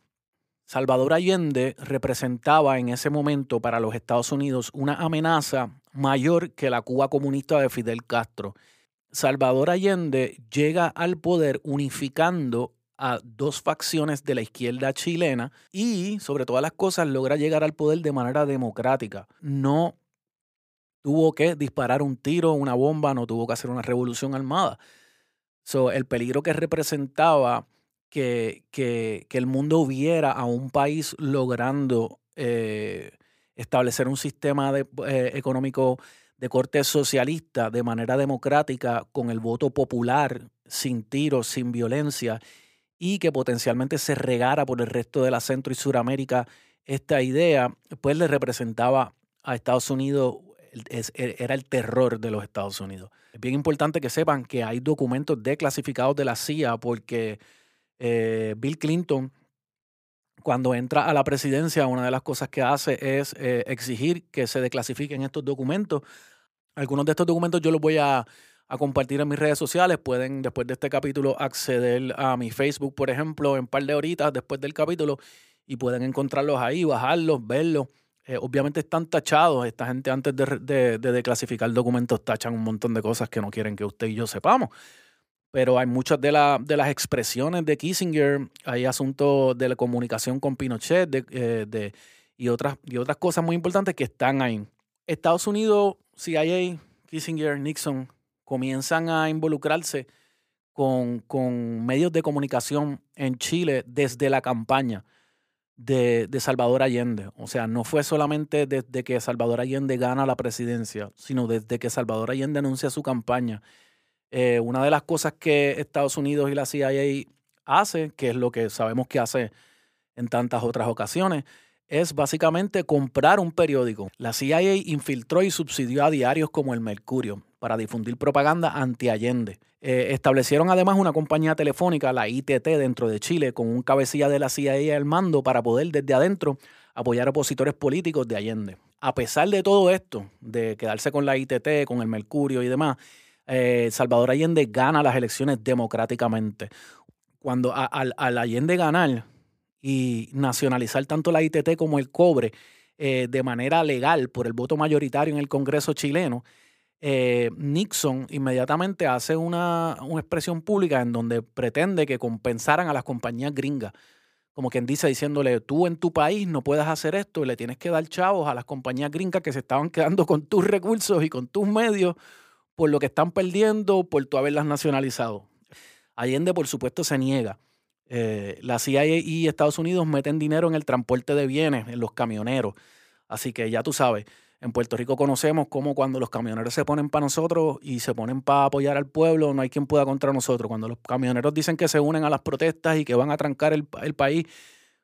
Salvador Allende representaba en ese momento para los Estados Unidos una amenaza mayor que la Cuba comunista de Fidel Castro. Salvador Allende llega al poder unificando a dos facciones de la izquierda chilena y, sobre todas las cosas, logra llegar al poder de manera democrática, no tuvo que disparar un tiro, una bomba, no tuvo que hacer una revolución armada. So, el peligro que representaba que, que, el mundo viera a un país logrando eh, establecer un sistema de, eh, económico de corte socialista de manera democrática, con el voto popular, sin tiros, sin violencia, y que potencialmente se regara por el resto de la Centro y Suramérica esta idea, pues le representaba a Estados Unidos era el terror de los Estados Unidos. Es bien importante que sepan que hay documentos declasificados de la CIA porque eh, Bill Clinton, cuando entra a la presidencia, una de las cosas que hace es eh, exigir que se declasifiquen estos documentos. Algunos de estos documentos yo los voy a, a, compartir en mis redes sociales. Pueden, después de este capítulo, acceder a mi Facebook, por ejemplo, en un par de horitas después del capítulo y pueden encontrarlos ahí, bajarlos, verlos. Eh, obviamente están tachados. Esta gente antes de, declasificar documentos tachan un montón de cosas que no quieren que usted y yo sepamos. Pero hay muchas de, de las expresiones de Kissinger, hay asuntos de la comunicación con Pinochet eh, y, otras, y otras cosas muy importantes que están ahí. Estados Unidos, CIA, Kissinger, Nixon comienzan a involucrarse con, con medios de comunicación en Chile desde la campaña de, Salvador Allende. O sea, no fue solamente desde que Salvador Allende gana la presidencia, sino desde que Salvador Allende anuncia su campaña. Eh, una de las cosas que Estados Unidos y la CIA hace, que es lo que sabemos que hace en tantas otras ocasiones, es básicamente comprar un periódico. La CIA infiltró y subsidió a diarios como el Mercurio para difundir propaganda anti-Allende. Eh, establecieron además una compañía telefónica, la ITT, dentro de Chile, con un cabecilla de la CIA al mando para poder desde adentro apoyar opositores políticos de Allende. A pesar de todo esto, de quedarse con la ITT, con el Mercurio y demás, eh, Salvador Allende gana las elecciones democráticamente. Cuando al, Allende ganar y nacionalizar tanto la ITT como el cobre eh, de manera legal por el voto mayoritario en el Congreso chileno, eh, Nixon inmediatamente hace una, expresión pública en donde pretende que compensaran a las compañías gringas. Como quien dice, diciéndole, tú en tu país no puedes hacer esto y le tienes que dar chavos a las compañías gringas que se estaban quedando con tus recursos y con tus medios por lo que están perdiendo por tu haberlas nacionalizado. Allende, por supuesto, se niega. Eh, la CIA y Estados Unidos meten dinero en el transporte de bienes, en los camioneros. Así que ya tú sabes, en Puerto Rico conocemos cómo cuando los camioneros se ponen para nosotros y se ponen para apoyar al pueblo, no hay quien pueda contra nosotros. Cuando los camioneros dicen que se unen a las protestas y que van a trancar el, país,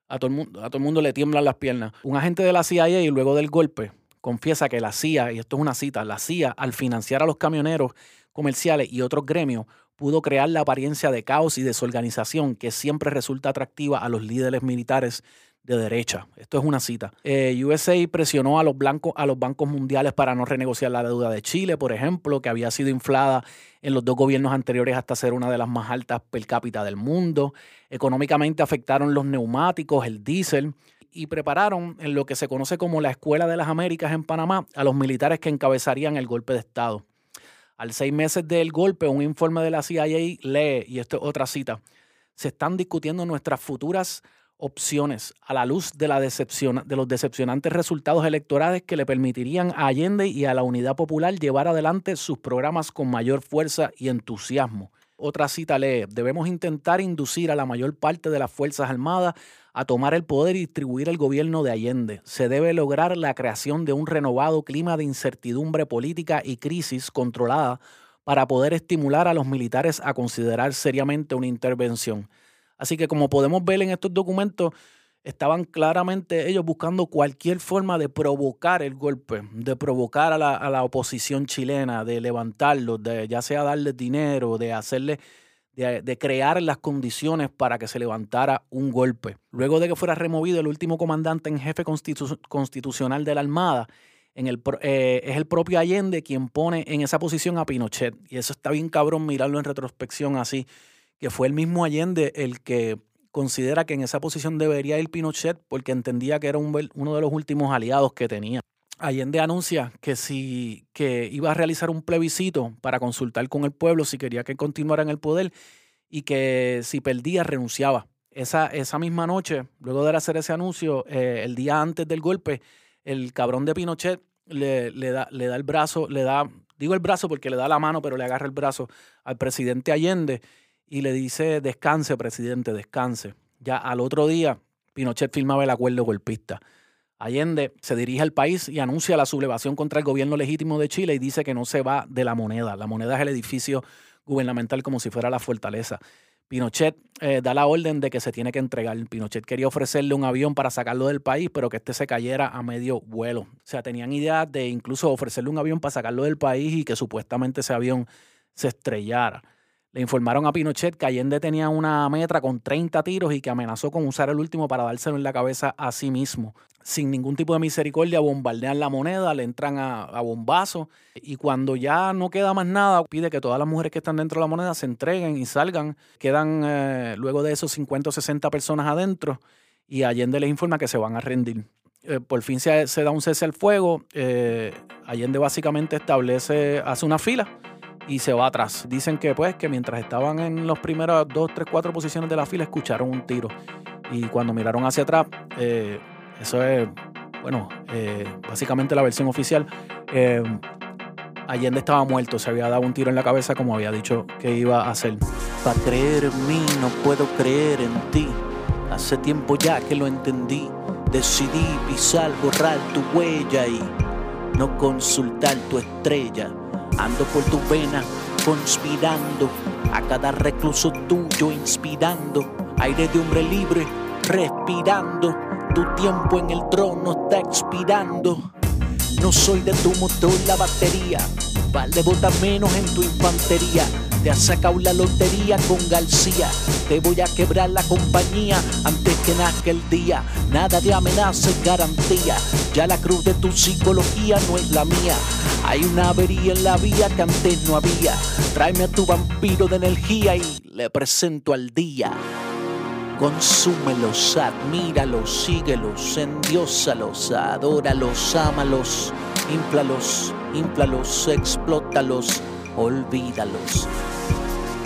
a todo, el mundo, a todo el mundo le tiemblan las piernas. Un agente de la CIA y luego del golpe confiesa que la CIA, y esto es una cita, la CIA al financiar a los camioneros comerciales y otros gremios pudo crear la apariencia de caos y desorganización que siempre resulta atractiva a los líderes militares de derecha. Esto es una cita. Eh, USA presionó a los, blancos, a los bancos mundiales para no renegociar la deuda de Chile, por ejemplo, que había sido inflada en los dos gobiernos anteriores hasta ser una de las más altas per cápita del mundo. Económicamente afectaron los neumáticos, el diésel y prepararon en lo que se conoce como la Escuela de las Américas en Panamá a los militares que encabezarían el golpe de Estado. Al seis meses del golpe, un informe de la CIA lee, y esto es otra cita, se están discutiendo nuestras futuras opciones a la luz de, la de los decepcionantes resultados electorales que le permitirían a Allende y a la Unidad Popular llevar adelante sus programas con mayor fuerza y entusiasmo. Otra cita lee, debemos intentar inducir a la mayor parte de las Fuerzas Armadas a tomar el poder y distribuir el gobierno de Allende. Se debe lograr la creación de un renovado clima de incertidumbre política y crisis controlada para poder estimular a los militares a considerar seriamente una intervención. Así que como podemos ver en estos documentos, estaban claramente ellos buscando cualquier forma de provocar el golpe, de provocar a la, oposición chilena, de levantarlos, de ya sea darles dinero, de hacerle, de, crear las condiciones para que se levantara un golpe. Luego de que fuera removido el último comandante en jefe constitucional de la Armada, en el, eh, es el propio Allende quien pone en esa posición a Pinochet. Y eso está bien cabrón mirarlo en retrospección así que fue el mismo Allende el que considera que en esa posición debería ir Pinochet porque entendía que era uno de los últimos aliados que tenía. Allende anuncia que si que iba a realizar un plebiscito para consultar con el pueblo si quería que continuara en el poder y que si perdía renunciaba. Esa, esa misma noche, luego de hacer ese anuncio, eh, el día antes del golpe, el cabrón de Pinochet le, le, da, le da el brazo, le da, digo el brazo porque le da la mano, pero le agarra el brazo al presidente Allende y le dice, descanse, presidente, descanse. Ya al otro día, Pinochet firmaba el acuerdo golpista. Allende se dirige al país y anuncia la sublevación contra el gobierno legítimo de Chile y dice que no se va de la moneda. La moneda es el edificio gubernamental como si fuera la fortaleza. Pinochet eh, da la orden de que se tiene que entregar. Pinochet quería ofrecerle un avión para sacarlo del país, pero que este se cayera a medio vuelo. O sea, tenían idea de incluso ofrecerle un avión para sacarlo del país y que supuestamente ese avión se estrellara. Le informaron a Pinochet que Allende tenía una metra con 30 tiros y que amenazó con usar el último para dárselo en la cabeza a sí mismo. Sin ningún tipo de misericordia, bombardean la moneda, le entran a, a y cuando ya no queda más nada, pide que todas las mujeres que están dentro de la moneda se entreguen y salgan. Quedan eh, luego de esos 50 o 60 personas adentro y Allende les informa que se van a rendir. Eh, por fin se, se, da un cese al fuego. Eh, Allende básicamente establece, hace una fila y se va atrás. Dicen que pues que mientras estaban en las primeras dos, tres, cuatro posiciones de la fila escucharon un tiro. Y cuando miraron hacia atrás, eh, eso es, bueno, eh, básicamente la versión oficial, eh, Allende estaba muerto, se había dado un tiro en la cabeza como había dicho que iba a hacer. Para creer en mí no puedo creer en ti, hace tiempo ya que lo entendí, decidí pisar, borrar tu huella y no consultar tu estrella Ando por tu vena, conspirando, a cada recluso tuyo inspirando, aire de hombre libre, respirando, tu tiempo en el trono está expirando. No soy de tu motor la batería, vale bota menos en tu infantería. Te has sacado la lotería con García. Te voy a quebrar la compañía antes que nazca el día. Nada de amenaza garantía. Ya la cruz de tu psicología no es la mía. Hay una avería en la vía que antes no había. Tráeme a tu vampiro de energía y le presento al día. Consúmelos, admíralos, síguelos, endiósalos, adóralos, ámalos, inflalos, inflalos, explótalos, olvídalos.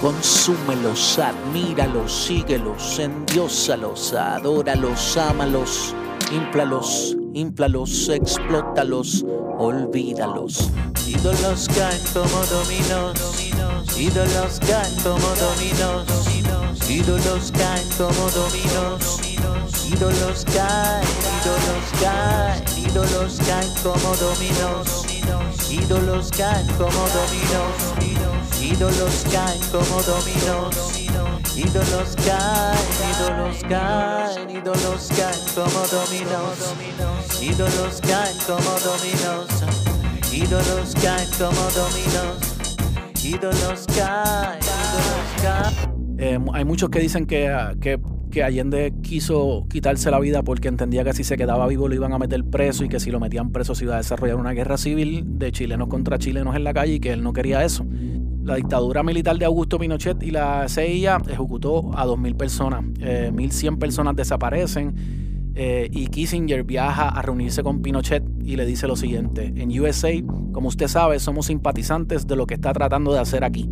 Consúmelos, admíralos, síguelos, endiósalos, adóralos, ámalos, inflalos, inflalos, explótalos, olvídalos. Ídolos caen como dominos, ídolos caen como dominos, ídolos caen como dominos, ídolos caen, ídolos caen, ídolos caen como dominos, ídolos caen como dominos. Ídolos caen como dominos. Ídolos caen, ídolos caen, ídolos caen como dominos. Ídolos caen como dominos. Ídolos caen como dominos. Ídolos caen, ídolos caen. Eh, hay muchos que dicen que, que, que, Allende quiso quitarse la vida porque entendía que si se quedaba vivo lo iban a meter preso y que si lo metían preso se iba a desarrollar una guerra civil de chilenos contra chilenos en la calle y que él no quería eso. La dictadura militar de Augusto Pinochet y la CIA ejecutó a 2.000 personas. Eh, 1.100 personas desaparecen eh, y Kissinger viaja a reunirse con Pinochet y le dice lo siguiente. En USA, como usted sabe, somos simpatizantes de lo que está tratando de hacer aquí.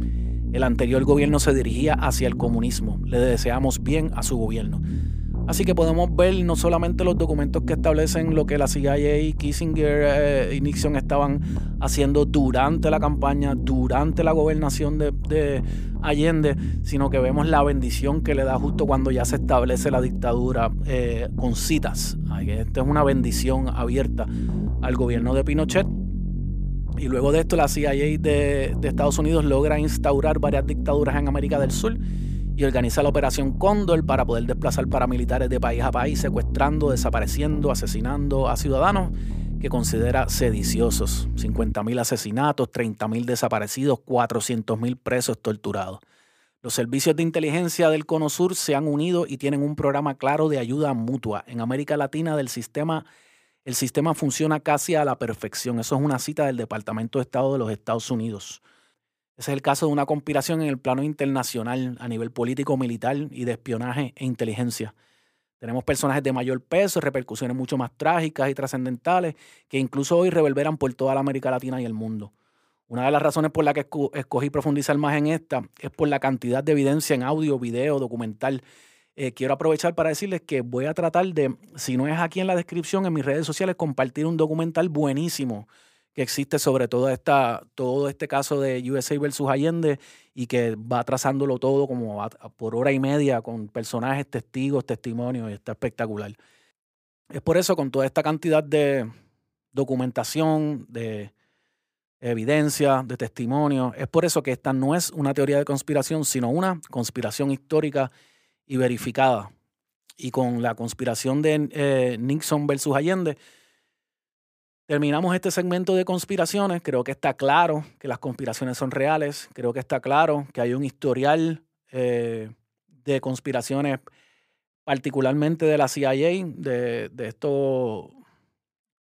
El anterior gobierno se dirigía hacia el comunismo. Le deseamos bien a su gobierno. Así que podemos ver no solamente los documentos que establecen lo que la CIA, Kissinger eh, y Nixon estaban haciendo durante la campaña, durante la gobernación de, de, Allende, sino que vemos la bendición que le da justo cuando ya se establece la dictadura eh, con citas. Esta es una bendición abierta al gobierno de Pinochet. Y luego de esto la CIA de, Estados Unidos logra instaurar varias dictaduras en América del Sur y organiza la Operación Cóndor para poder desplazar paramilitares de país a país, secuestrando, desapareciendo, asesinando a ciudadanos que considera sediciosos. 50.000 asesinatos, 30.000 desaparecidos, 400.000 presos torturados. Los servicios de inteligencia del Cono Sur se han unido y tienen un programa claro de ayuda mutua. En América Latina del sistema, el sistema funciona casi a la perfección. Eso es una cita del Departamento de Estado de los Estados Unidos. Ese es el caso de una conspiración en el plano internacional a nivel político, militar y de espionaje e inteligencia. Tenemos personajes de mayor peso, repercusiones mucho más trágicas y trascendentales que incluso hoy reverberan por toda la América Latina y el mundo. Una de las razones por la que escogí profundizar más en esta es por la cantidad de evidencia en audio, video, documental. Eh, quiero aprovechar para decirles que voy a tratar de, si no es aquí en la descripción, en mis redes sociales, compartir un documental buenísimo que existe sobre todo, esta, todo este caso de USA versus Allende y que va trazándolo todo como por hora y media con personajes, testigos, testimonios, y está espectacular. Es por eso, con toda esta cantidad de documentación, de, evidencia, de testimonio. Es por eso que esta no es una teoría de conspiración, sino una conspiración histórica y verificada. Y con la conspiración de eh, Nixon versus Allende, terminamos este segmento de conspiraciones. Creo que está claro que las conspiraciones son reales. Creo que está claro que hay un historial eh, de conspiraciones, particularmente de la CIA, de, de, estos,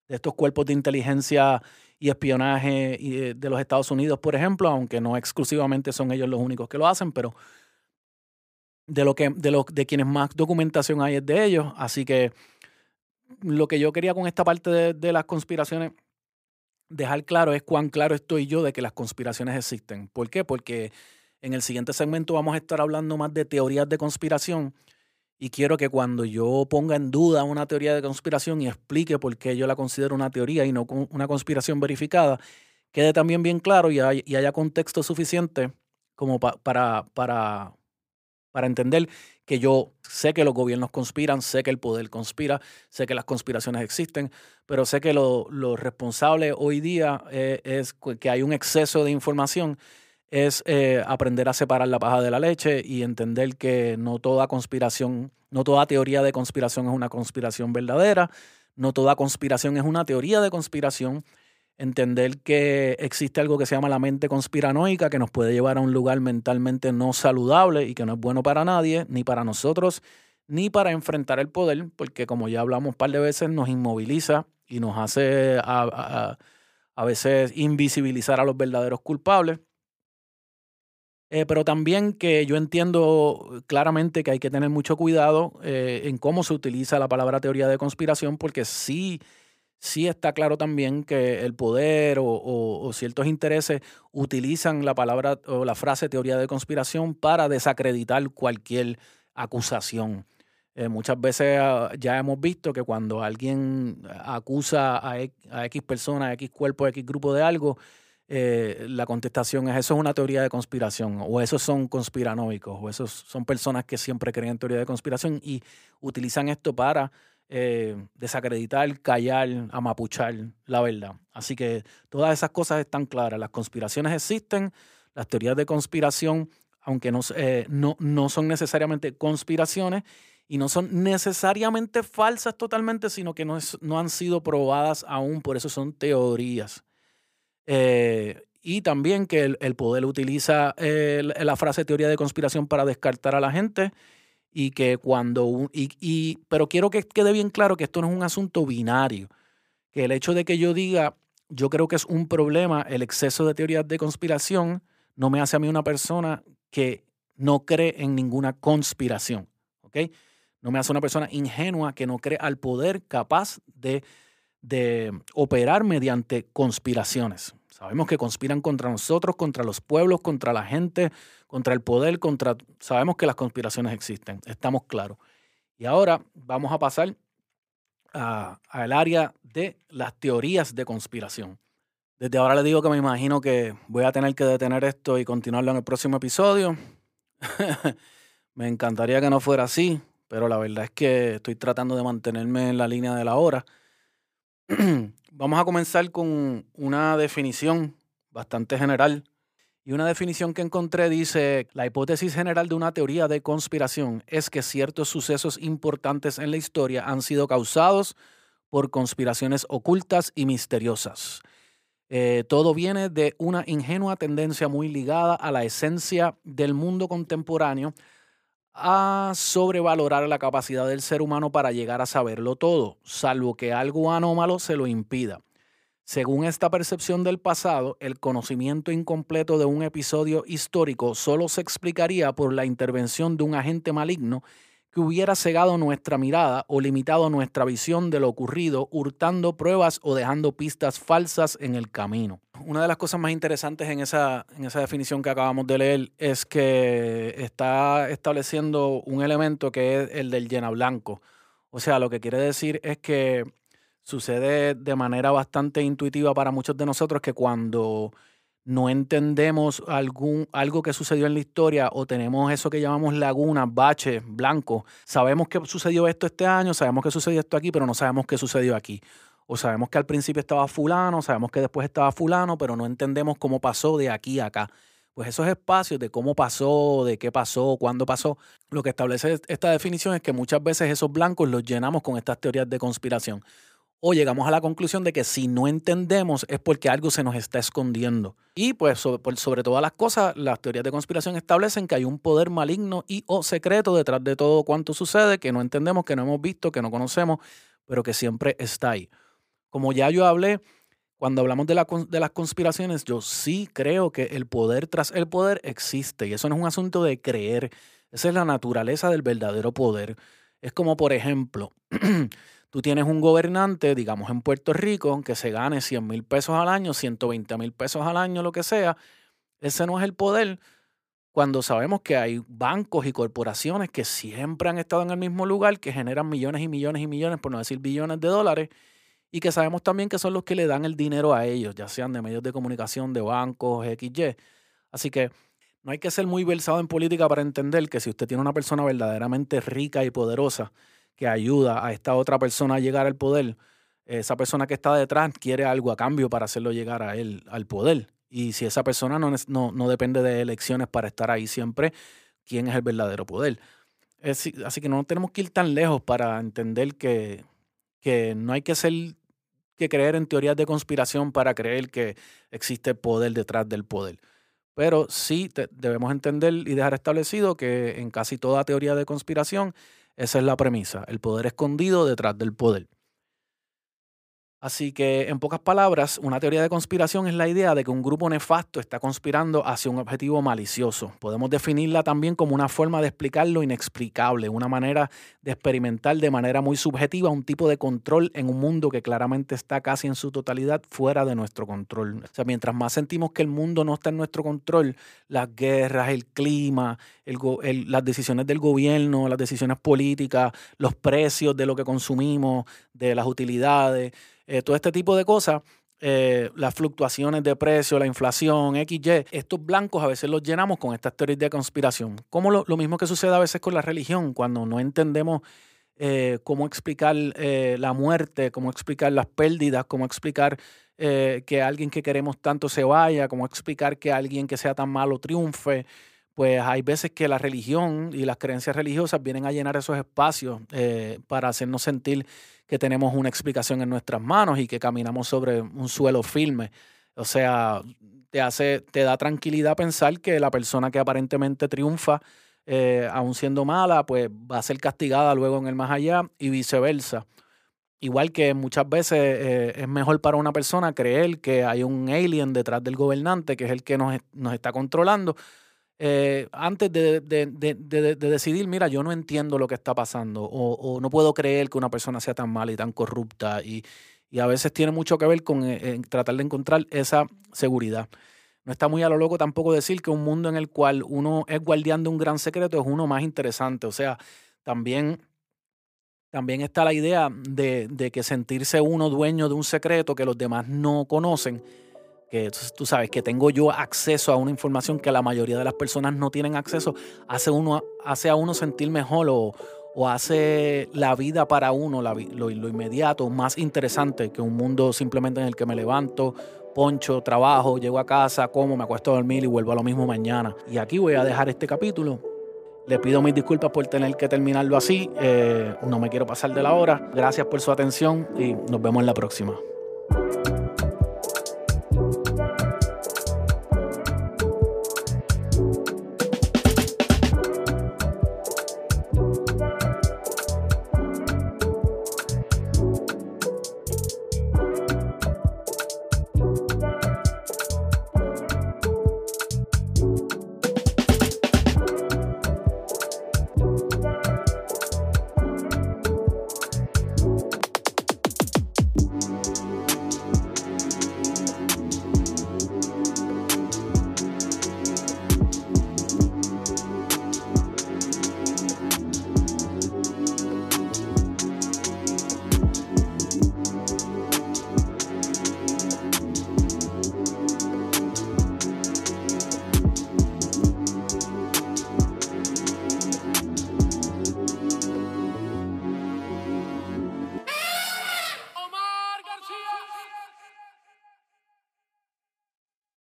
de estos cuerpos de inteligencia y espionaje eh, de los Estados Unidos, por ejemplo, aunque no exclusivamente son ellos los únicos que lo hacen, pero de lo que de los de quienes más documentación hay es de ellos, así que lo que yo quería con esta parte de, de las conspiraciones dejar claro es cuán claro estoy yo de que las conspiraciones existen. ¿Por qué? Porque en el siguiente segmento vamos a estar hablando más de teorías de conspiración y quiero que cuando yo ponga en duda una teoría de conspiración y explique por qué yo la considero una teoría y no una conspiración verificada, quede también bien claro y, haya contexto suficiente como para, para, para entender que yo sé que los gobiernos conspiran, sé que el poder conspira, sé que las conspiraciones existen, pero sé que lo, responsable hoy día eh, es que hay un exceso de información es eh, aprender a separar la paja de la leche y entender que no toda conspiración, no toda teoría de conspiración es una conspiración verdadera, no toda conspiración es una teoría de conspiración. Entender que existe algo que se llama la mente conspiranoica, que nos puede llevar a un lugar mentalmente no saludable y que no es bueno para nadie, ni para nosotros, ni para enfrentar el poder, porque como ya hablamos un par de veces, nos inmoviliza y nos hace a, a veces invisibilizar a los verdaderos culpables. Eh, pero también que yo entiendo claramente que hay que tener mucho cuidado eh, en cómo se utiliza la palabra teoría de conspiración, porque sí, sí está claro también que el poder o, ciertos intereses utilizan la palabra o la frase teoría de conspiración para desacreditar cualquier acusación. Eh, muchas veces ah, ya hemos visto que cuando alguien acusa a, X persona, a X cuerpo, a X grupo de algo, eh, la contestación es, eso es una teoría de conspiración, o esos son conspiranoicos, o esos son personas que siempre creen en teoría de conspiración y utilizan esto para eh, desacreditar, callar, amapuchar la verdad. Así que todas esas cosas están claras. Las conspiraciones existen, las teorías de conspiración, aunque no, eh, no, no son necesariamente conspiraciones, y no son necesariamente falsas totalmente, sino que no, no han sido probadas aún, por eso son teorías. Eh, y también que el, poder utiliza la frase teoría de conspiración para descartar a la gente y que cuando y, pero quiero que quede bien claro que esto no es un asunto binario que el hecho de que yo diga yo creo que es un problema el exceso de teorías de conspiración no me hace a mí una persona que no cree en ninguna conspiración ¿ok? no me hace una persona ingenua que no cree al poder capaz de de operar mediante conspiraciones. Sabemos que conspiran contra nosotros, contra los pueblos, contra la gente, contra el poder, contra... Sabemos que las conspiraciones existen, estamos claros. Y ahora vamos a pasar al área de las teorías de conspiración. Desde ahora le digo que me imagino que voy a tener que detener esto y continuarlo en el próximo episodio. me encantaría que no fuera así, pero la verdad es que estoy tratando de mantenerme en la línea de la hora. Vamos a comenzar con una definición bastante general. Y una definición que encontré dice, la hipótesis general de una teoría de conspiración es que ciertos sucesos importantes en la historia han sido causados por conspiraciones ocultas y misteriosas. Eh, todo viene de una ingenua tendencia muy ligada a la esencia del mundo contemporáneo a sobrevalorar la capacidad del ser humano para llegar a saberlo todo, salvo que algo anómalo se lo impida. Según esta percepción del pasado, el conocimiento incompleto de un episodio histórico solo se explicaría por la intervención de un agente maligno que hubiera cegado nuestra mirada o limitado nuestra visión de lo ocurrido, hurtando pruebas o dejando pistas falsas en el camino. Una de las cosas más interesantes en esa, en esa definición que acabamos de leer es que está estableciendo un elemento que es el del llena blanco. O sea, lo que quiere decir es que sucede de manera bastante intuitiva para muchos de nosotros que cuando no entendemos algún, algo que sucedió en la historia o tenemos eso que llamamos lagunas, baches, blancos. Sabemos que sucedió esto este año, sabemos que sucedió esto aquí, pero no sabemos qué sucedió aquí. O sabemos que al principio estaba fulano, sabemos que después estaba fulano, pero no entendemos cómo pasó de aquí a acá. Pues esos espacios de cómo pasó, de qué pasó, cuándo pasó, lo que establece esta definición es que muchas veces esos blancos los llenamos con estas teorías de conspiración. O llegamos a la conclusión de que si no entendemos es porque algo se nos está escondiendo. Y pues sobre, sobre todas las cosas, las teorías de conspiración establecen que hay un poder maligno y o secreto detrás de todo cuanto sucede, que no entendemos, que no hemos visto, que no conocemos, pero que siempre está ahí. Como ya yo hablé, cuando hablamos de, las conspiraciones, yo sí creo que el poder tras el poder existe y eso no es un asunto de creer, esa es la naturaleza del verdadero poder. Es como, por ejemplo, tú tienes un gobernante, digamos en Puerto Rico, que se gane 100 mil pesos al año, 120 mil pesos al año, lo que sea. Ese no es el poder cuando sabemos que hay bancos y corporaciones que siempre han estado en el mismo lugar, que generan millones y millones y millones, por no decir billones de dólares y que sabemos también que son los que le dan el dinero a ellos, ya sean de medios de comunicación, de bancos, XY. Así que no hay que ser muy versado en política para entender que si usted tiene una persona verdaderamente rica y poderosa que ayuda a esta otra persona a llegar al poder, esa persona que está detrás quiere algo a cambio para hacerlo llegar a él al poder. Y si esa persona no, no, no depende de elecciones para estar ahí siempre, ¿quién es el verdadero poder? así que no tenemos que ir tan lejos para entender que, que no hay que ser que creer en teorías de conspiración para creer que existe poder detrás del poder. Pero sí debemos entender y dejar establecido que en casi toda teoría de conspiración esa es la premisa, el poder escondido detrás del poder. Así que, en pocas palabras, una teoría de conspiración es la idea de que un grupo nefasto está conspirando hacia un objetivo malicioso. Podemos definirla también como una forma de explicar lo inexplicable, una manera de experimentar de manera muy subjetiva un tipo de control en un mundo que claramente está casi en su totalidad fuera de nuestro control. O sea, mientras más sentimos que el mundo no está en nuestro control, las guerras, el clima, las decisiones del gobierno, las decisiones políticas, los precios de lo que consumimos, de las utilidades, eh, todo este tipo de cosas, eh, las fluctuaciones de precio, la inflación, XY, estos blancos a veces los llenamos con estas teorías de conspiración. Como lo, mismo que sucede a veces con la religión, cuando no entendemos eh, cómo explicar la muerte, cómo explicar las pérdidas, cómo explicar que alguien que queremos tanto se vaya, cómo explicar que alguien que sea tan malo triunfe. Pues hay veces que la religión y las creencias religiosas vienen a llenar esos espacios para hacernos sentir que tenemos una explicación en nuestras manos y que caminamos sobre un suelo firme. O sea, te hace, te da tranquilidad pensar que la persona que aparentemente triunfa, eh, aún siendo mala, pues va a ser castigada luego en el más allá y viceversa. Igual que muchas veces eh, es mejor para una persona creer que hay un alien detrás del gobernante, que es el que nos, nos está controlando, eh, antes de, decidir, mira, yo no entiendo lo que está pasando o, no puedo creer que una persona sea tan mala y tan corrupta y, a veces tiene mucho que ver con eh, tratar de encontrar esa seguridad. No está muy a lo loco tampoco decir que un mundo en el cual uno es guardián de un gran secreto es uno más interesante. O sea, también, también está la idea de, de que sentirse uno dueño de un secreto que los demás no conocen que tú sabes que tengo yo acceso a una información que la mayoría de las personas no tienen acceso, hace, uno, hace a uno sentir mejor o, hace la vida para uno, lo, lo, inmediato, más interesante que un mundo simplemente en el que me levanto, poncho, trabajo, llego a casa, como, me acuesto a dormir y vuelvo a lo mismo mañana. Y aquí voy a dejar este capítulo. Le pido mis disculpas por tener que terminarlo así. Eh, no me quiero pasar de la hora. Gracias por su atención y nos vemos en la próxima.